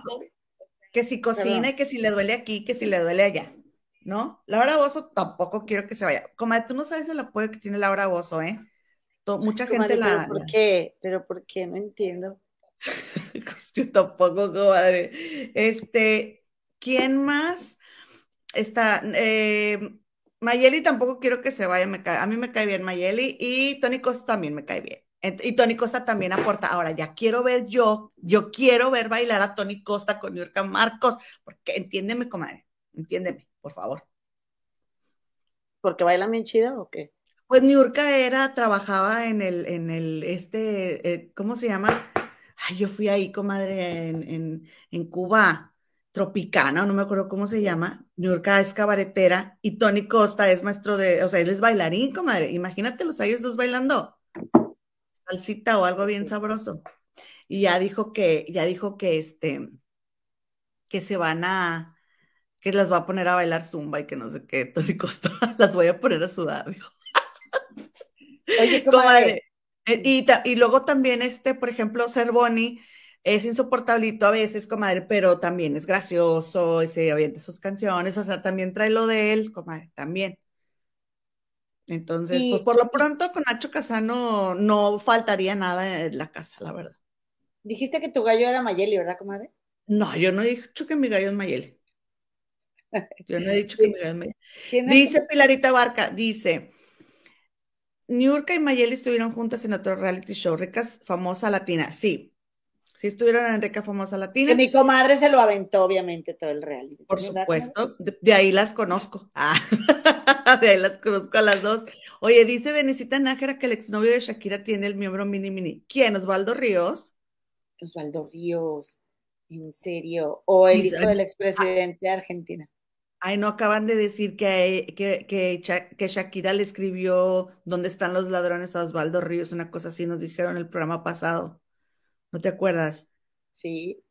que si cocina y que si le duele aquí, que si le duele allá. ¿No? Laura Bozo tampoco quiero que se vaya. Comadre, tú no sabes el apoyo que tiene Laura Bozo, ¿eh? mucha gente la.
¿Pero por qué? ¿Pero por qué? No entiendo.
Yo tampoco, comadre. Este, ¿quién más? Está, eh, Mayeli tampoco quiero que se vaya, me cae, a mí me cae bien Mayeli y Tony Costa también me cae bien. Y Tony Costa también aporta. Ahora, ya quiero ver yo, yo quiero ver bailar a Tony Costa con Yurka Marcos, porque entiéndeme, comadre, entiéndeme, por favor.
¿Porque baila bien chido o qué?
Pues Niurka era, trabajaba en el, en el, este, eh, ¿cómo se llama? Ay, yo fui ahí, comadre, en, en, Cuba, Tropicana, no me acuerdo cómo se llama. Niurka es cabaretera y Tony Costa es maestro de, o sea, él es bailarín, comadre. Imagínate los ellos dos bailando salsita o algo bien sabroso. Y ya dijo que, ya dijo que este, que se van a, que las va a poner a bailar zumba y que no sé qué, Tony Costa, las voy a poner a sudar, dijo. Oye, comadre. Eh, y, y, luego también, este, por ejemplo, Cervoni es insoportablito a veces, comadre, pero también es gracioso, y se avienta sus canciones, o sea, también trae lo de él, comadre, también. Entonces, pues por lo pronto con Nacho Casano no faltaría nada en la casa, la verdad.
Dijiste que tu gallo era Mayeli, ¿verdad, comadre?
No, yo no he dicho que mi gallo es Mayeli. Yo no he dicho que Mayeli. Dice Pilarita Barca, dice, Niurka y Mayeli estuvieron juntas en otro reality show, Ricas Famosa Latina. Sí, sí estuvieron en Rica Famosa Latina.
Que mi comadre se lo aventó, obviamente, todo el reality.
Por supuesto, de, ahí las conozco. Ah, de ahí las conozco a las dos. Oye, dice Denisita Nájera que el exnovio de Shakira tiene el miembro mini mini. ¿Quién? ¿Osvaldo Ríos?
Osvaldo Ríos, en serio. O el hijo del expresidente de Argentina.
Ay, no acaban de decir que, que, que, Shakira le escribió ¿Dónde están los ladrones a Osvaldo Ríos? Una cosa así nos dijeron el programa pasado. ¿No te acuerdas?
Sí.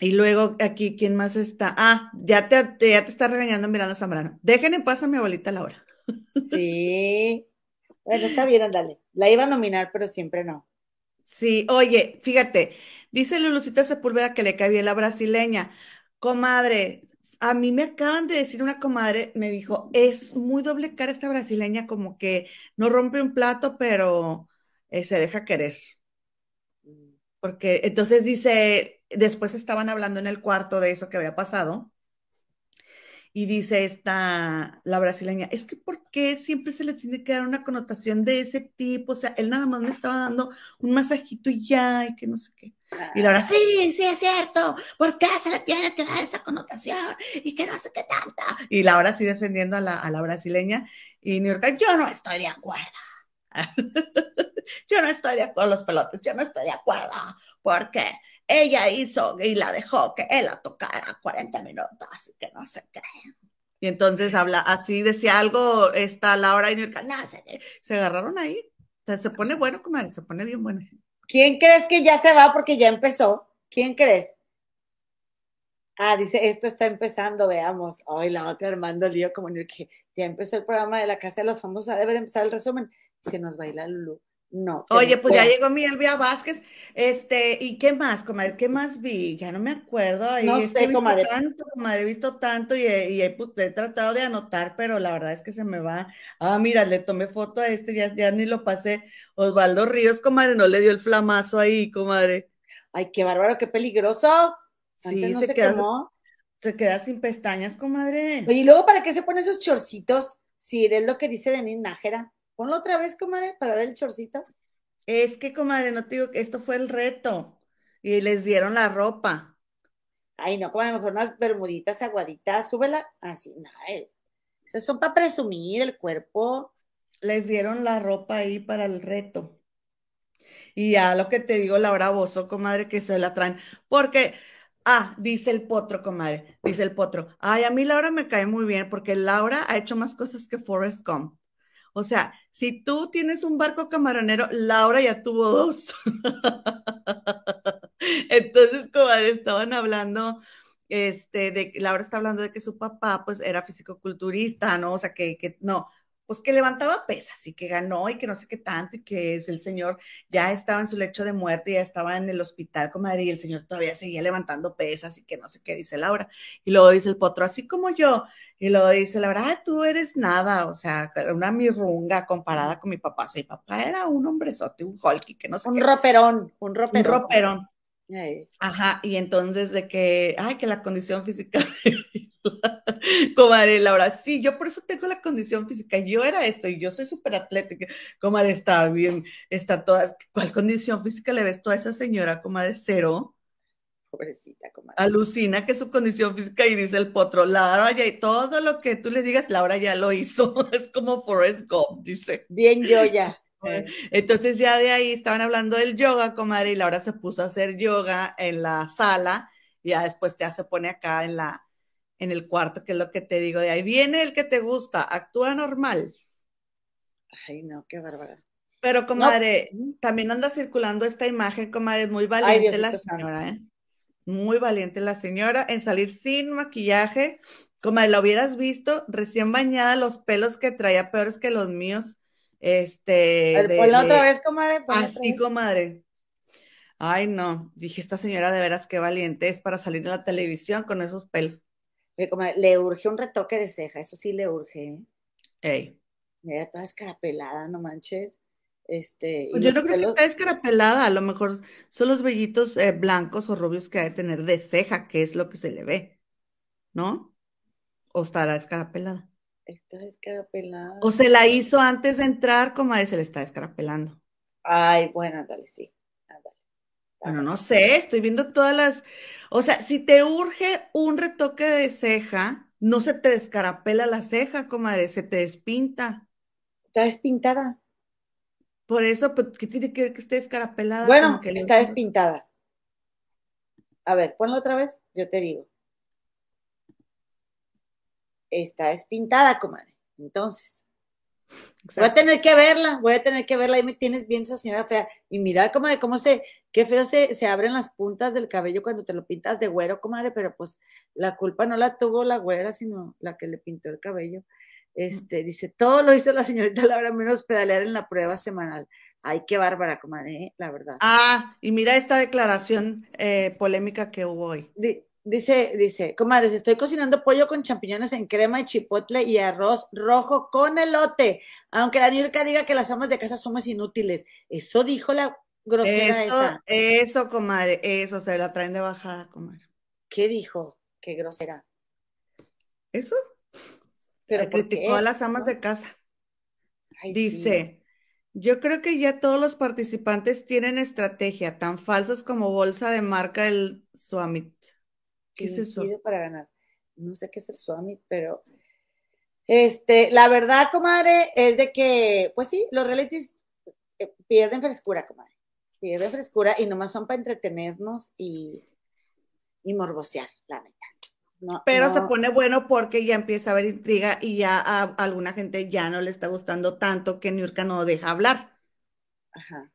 Y luego aquí, ¿quién más está? Ah, ya te, ya te está regañando Miranda Zambrano. Dejen en paz a mi abuelita Laura.
Sí. Bueno, está bien, ándale. La iba a nominar, pero siempre no.
Sí, oye, fíjate, dice Lulucita Sepúlveda que le cae bien la brasileña. Comadre, a mí me acaban de decir una comadre, me dijo, es muy doble cara esta brasileña, como que no rompe un plato, pero eh, se deja querer. Mm. Porque entonces dice, después estaban hablando en el cuarto de eso que había pasado. Y dice esta, la brasileña, es que ¿por qué siempre se le tiene que dar una connotación de ese tipo? O sea, él nada más me estaba dando un masajito y ya, y que no sé qué. Y Laura, sí, sí es cierto, ¿por qué se le tiene que dar esa connotación? Y que no sé qué tanta. Y Laura sí defendiendo a la, brasileña. Y New York, yo no estoy de acuerdo. yo no estoy de acuerdo los pelotes, yo no estoy de acuerdo, porque ella hizo y la dejó que él la tocara 40 minutos, así que no sé qué. Y entonces habla, así decía algo, está Laura y New York, no Se agarraron ahí. se pone bueno, comadre, se pone bien bueno.
¿Quién crees que ya se va porque ya empezó? ¿Quién crees? Ah, dice, esto está empezando, veamos. Ay, la otra armando lío como que ya empezó el programa de la Casa de los Famosos, debe empezar el resumen. Se nos baila Lulu. No.
Oye, pues ya llegó mi Elvia Vázquez. Este, ¿y qué más, comadre? ¿Qué más vi? Ya no me acuerdo.
no sé, he
comadre. Tanto, comadre, he visto tanto y, he, tratado de anotar, pero la verdad es que se me va. Ah, mira, le tomé foto a este, ya, ya ni lo pasé. Osvaldo Ríos, comadre, no le dio el flamazo ahí, comadre.
Ay, qué bárbaro, qué peligroso.
sí, se, quedó. Se queda sin pestañas, comadre.
Oye, y luego, ¿para qué se pone esos chorcitos? Si es lo que dice Denis Nájera. Ponlo otra vez, comadre, para ver el chorcito.
Es que, comadre, no te digo que esto fue el reto. Y les dieron la ropa.
Ay, no, comadre, mejor unas bermuditas aguaditas, súbela. Así, no, eh. Esas son para presumir el cuerpo.
Les dieron la ropa ahí para el reto. Y ya lo que te digo, Laura Bozo, comadre, que se la traen. Porque, ah, dice el potro, comadre, dice el potro. Ay, a mí Laura me cae muy bien porque Laura ha hecho más cosas que Forrest Gump. O sea, si tú tienes un barco camaronero, Laura ya tuvo dos. Entonces, comadre, estaban hablando, este, de Laura está hablando de que su papá, pues, era fisicoculturista, ¿no? O sea, que, que no, pues que levantaba pesas y que ganó y que no sé qué tanto y que es el señor ya estaba en su lecho de muerte, ya estaba en el hospital, comadre, y el señor todavía seguía levantando pesas y que no sé qué dice Laura. Y luego dice el potro, así como yo. Y luego dice Laura, ah, tú eres nada, o sea, una mirrunga comparada con mi papá. O sea, mi papá era un hombrezote, un holky, que no sé
un
qué.
Roperón, un roperón,
un roperón. Ajá, y entonces de que, ay, que la condición física comadre Laura, sí, yo por eso tengo la condición física, yo era esto y yo soy súper atlética, comadre, está bien, está toda, ¿cuál condición física le ves toda esa señora, comadre, cero?
Pobrecita, comadre.
Alucina que su condición física y dice el potro, Laura, ya, y todo lo que tú le digas, Laura ya lo hizo, es como Forrest Gump, dice.
Bien yo ya.
Entonces ya de ahí estaban hablando del yoga, comadre, y Laura se puso a hacer yoga en la sala, y ya después ya se pone acá en la, en el cuarto, que es lo que te digo, de ahí viene el que te gusta, actúa normal.
Ay, no, qué bárbara.
Pero, comadre, también anda circulando esta imagen, comadre, muy valiente la señora, ¿eh? Muy valiente la señora en salir sin maquillaje. Comadre, la hubieras visto recién bañada, los pelos que traía peores que los míos. Este.
la otra vez, comadre.
Así, comadre. Ay, no. Dije, esta señora de veras qué valiente es para salir en la televisión con esos pelos
le urge un retoque de ceja, eso sí le urge.
¿eh? Ey.
Mira, toda escarapelada, no manches. Este,
pues yo no creo que está escarapelada, a lo mejor son los vellitos eh, blancos o rubios que hay de tener de ceja, que es lo que se le ve, ¿no? ¿O estará escarapelada?
Está escarapelada.
¿O se la hizo antes de entrar, como a se le está escarapelando?
Ay, bueno, dale, sí.
Bueno, no sé, estoy viendo todas las, o sea, si te urge un retoque de ceja, no se te descarapela la ceja, comadre, se te despinta.
Está despintada.
Por eso, pues, ¿qué tiene que ver que esté descarapelada?
Bueno, que está despintada. A ver, ponlo otra vez, yo te digo. Está despintada, comadre. Entonces, Voy a tener que verla, voy a tener que verla. Ahí me tienes bien esa señora fea. Y mira cómo, cómo se, qué feo se, se abren las puntas del cabello cuando te lo pintas de güero, comadre, pero pues la culpa no la tuvo la güera, sino la que le pintó el cabello. Este, dice, todo lo hizo la señorita Laura menos pedalear en la prueba semanal. Ay, qué bárbara, comadre, ¿eh? la verdad.
Ah, y mira esta declaración eh, polémica que hubo hoy.
Dice, dice, comadres, estoy cocinando pollo con champiñones en crema y chipotle y arroz rojo con elote. Aunque la Nirka diga que las amas de casa somos inútiles. Eso dijo la grosera
eso,
esa.
Eso, comadre, eso, se la traen de bajada, comadre.
¿Qué dijo? Qué grosera.
¿Eso? Pero criticó a las amas de casa. Dice, yo creo que ya todos los participantes tienen estrategia, tan falsos como bolsa de marca del Suamit.
¿Qué es eso? Para ganar. No sé qué es el Swami, pero este, la verdad, comadre, es de que, pues sí, los realities eh, pierden frescura, comadre. Pierden frescura y nomás son para entretenernos y, y morbosear, la neta.
Pero se pone bueno porque ya empieza a haber intriga y ya a, alguna gente ya no le está gustando tanto que Niurka no deja hablar. Ajá.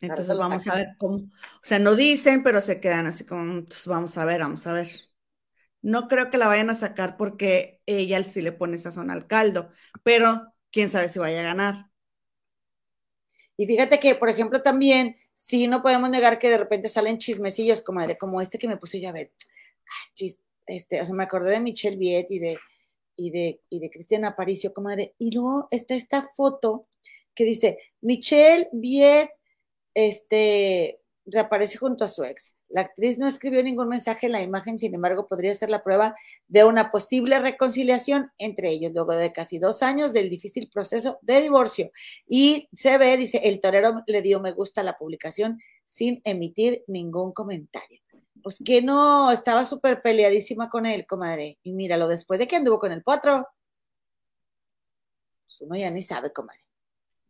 Entonces vamos a ver cómo, o sea, no dicen, pero se quedan así como, entonces vamos a ver, vamos a ver. No creo que la vayan a sacar porque ella sí le pone sazón al caldo, pero quién sabe si vaya a ganar.
Y fíjate que, por ejemplo, también, sí no podemos negar que de repente salen chismecillos, comadre, como este que me puse yo a ver. este, o sea, me acordé de Michelle Viet y de, y de, y de Cristiana Aparicio, comadre. Y luego está esta foto que dice, Michelle Viet este, reaparece junto a su ex. La actriz no escribió ningún mensaje en la imagen, sin embargo, podría ser la prueba de una posible reconciliación entre ellos, luego de casi dos años del difícil proceso de divorcio. Y se ve, dice, el torero le dio me gusta a la publicación sin emitir ningún comentario. Pues que no, estaba súper peleadísima con él, comadre. Y míralo, después de que anduvo con el potro, pues uno ya ni sabe, comadre.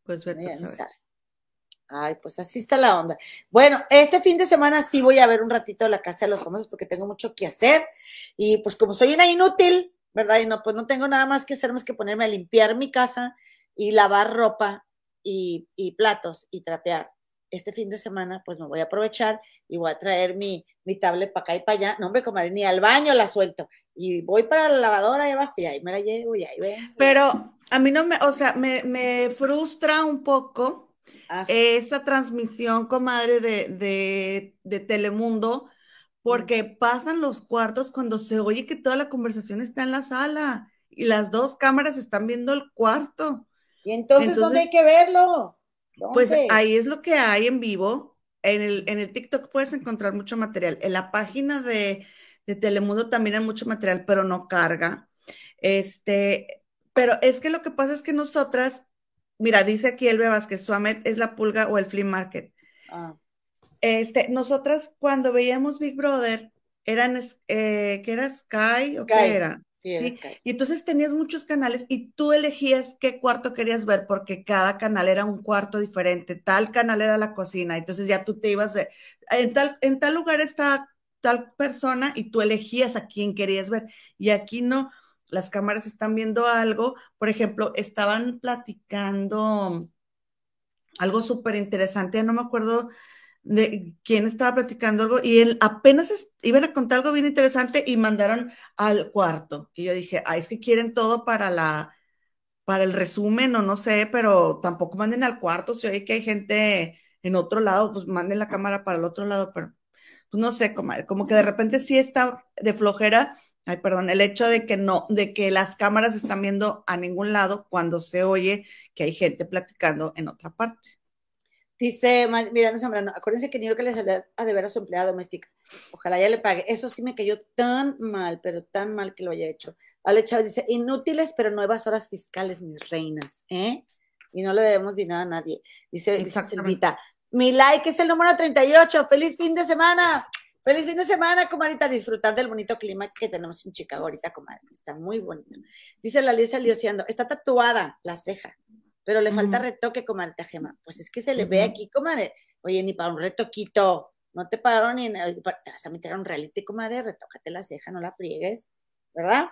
Pues vete ya ni sabe.
Ay, pues así está la onda. Bueno, este fin de semana sí voy a ver un ratito la casa de los famosos porque tengo mucho que hacer. Y pues como soy una inútil, ¿verdad? Y no, pues no tengo nada más que hacer más que ponerme a limpiar mi casa y lavar ropa y, platos y trapear. este fin de semana, pues me voy a aprovechar y voy a traer mi, mi tablet para acá y para allá. No, hombre, comadre, ni al baño la suelto. Y voy para la lavadora ahí abajo y ahí me la llevo y ahí ven.
Pero a mí no me, o sea, me, me frustra un poco ah, esa transmisión, comadre, de, de, de Telemundo, porque pasan los cuartos cuando se oye que toda la conversación está en la sala y las dos cámaras están viendo el cuarto.
Y entonces, ¿dónde hay que verlo?
Pues ahí es lo que hay en vivo. En el, en el TikTok puedes encontrar mucho material. En la página de, de Telemundo también hay mucho material, pero no carga. Este, pero es que lo que pasa es que nosotras, mira, dice aquí Elbe Vázquez, Suamet es la pulga o el flea market. Ah. Este, nosotras cuando veíamos Big Brother, eran, eh, ¿qué era Sky o qué era? Sí, Y entonces tenías muchos canales y tú elegías qué cuarto querías ver porque cada canal era un cuarto diferente, tal canal era la cocina, entonces ya tú te ibas, de, en, tal, en tal lugar está tal persona y tú elegías a quién querías ver. Y aquí no, las cámaras están viendo algo, por ejemplo, estaban platicando algo súper interesante, no me acuerdo de quién estaba platicando algo y él apenas iban a contar algo bien interesante y mandaron al cuarto. Y yo dije, ay, es que quieren todo para la, para el resumen o no sé, pero tampoco manden al cuarto. Si oye que hay gente en otro lado, pues manden la cámara para el otro lado, pero pues no sé, como, como que de repente sí está de flojera. Ay, perdón, el hecho de que no, de que las cámaras están viendo a ningún lado cuando se oye que hay gente platicando en otra parte.
Dice Miranda Zambrano, acuérdense que ni lo que le salió a deber a su empleada doméstica. Ojalá ya le pague. Eso sí me cayó tan mal, pero tan mal que lo haya hecho. Ale Chávez dice, inútiles pero nuevas horas fiscales, mis reinas, ¿eh? Y no le debemos dinero a nadie. Dice, dice mi like es el número 38. ¡Feliz fin de semana! ¡Feliz fin de semana, comadita! Disfrutando del bonito clima que tenemos en Chicago ahorita, comadre. Está muy bonito. Dice la Lisa Liociando, está tatuada la ceja pero le falta retoque, comadre Gema. Pues es que se le ve aquí, comadre. Oye, ni para un retoquito, no te pagaron ni te vas a meter a un reality, comadre, retócate la ceja, no la friegues, ¿verdad?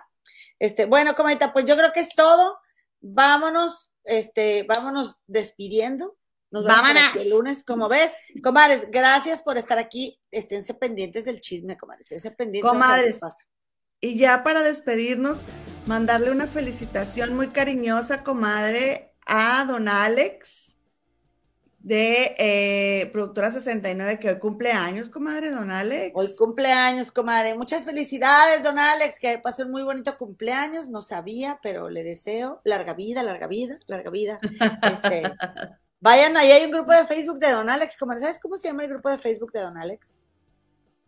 Este, bueno, comadita, pues yo creo que es todo. Vámonos, este, vámonos despidiendo. Nos vemos el lunes, como ves. Comadres, gracias por estar aquí. Esténse pendientes del chisme, comadres. Esténse pendientes.
Comadres. Y ya para despedirnos, mandarle una felicitación muy cariñosa, comadre, a don Alex de eh, Productora 69, que hoy cumple años, comadre, don Alex.
Hoy cumpleaños, comadre. Muchas felicidades, don Alex, que pasó un muy bonito cumpleaños. No sabía, pero le deseo larga vida, larga vida, larga vida. Este, vayan, ahí hay un grupo de Facebook de don Alex. ¿Sabes cómo se llama el grupo de Facebook de don Alex?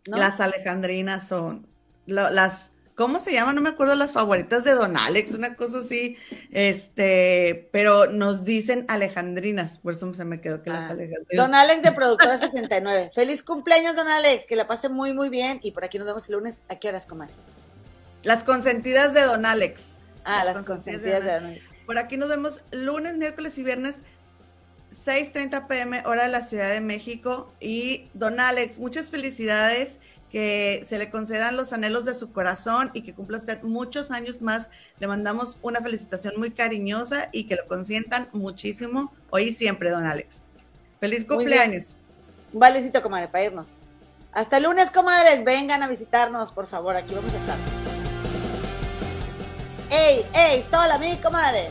Las alejandrinas son las ¿cómo se llama? No me acuerdo las favoritas de Don Alex, una cosa así, este, pero nos dicen alejandrinas, por eso se me quedó que las ah, alejandrinas.
Don Alex de Productora 69. Feliz cumpleaños, Don Alex, que la pase muy, muy bien y por aquí nos vemos el lunes. ¿A qué horas, comadre?
Las consentidas de Don Alex.
Ah, las, consentidas, de Don Alex.
Por aquí nos vemos lunes, miércoles y viernes. 6:30 pm, hora de la Ciudad de México. Y don Alex, muchas felicidades que se le concedan los anhelos de su corazón y que cumpla usted muchos años más. Le mandamos una felicitación muy cariñosa y que lo consientan muchísimo hoy y siempre, don Alex. Feliz cumpleaños.
Un valecito, comadre, para irnos. Hasta el lunes, comadres. Vengan a visitarnos, por favor. Aquí vamos a estar. ¡Ey, ey! ¡Sola, mi comadre!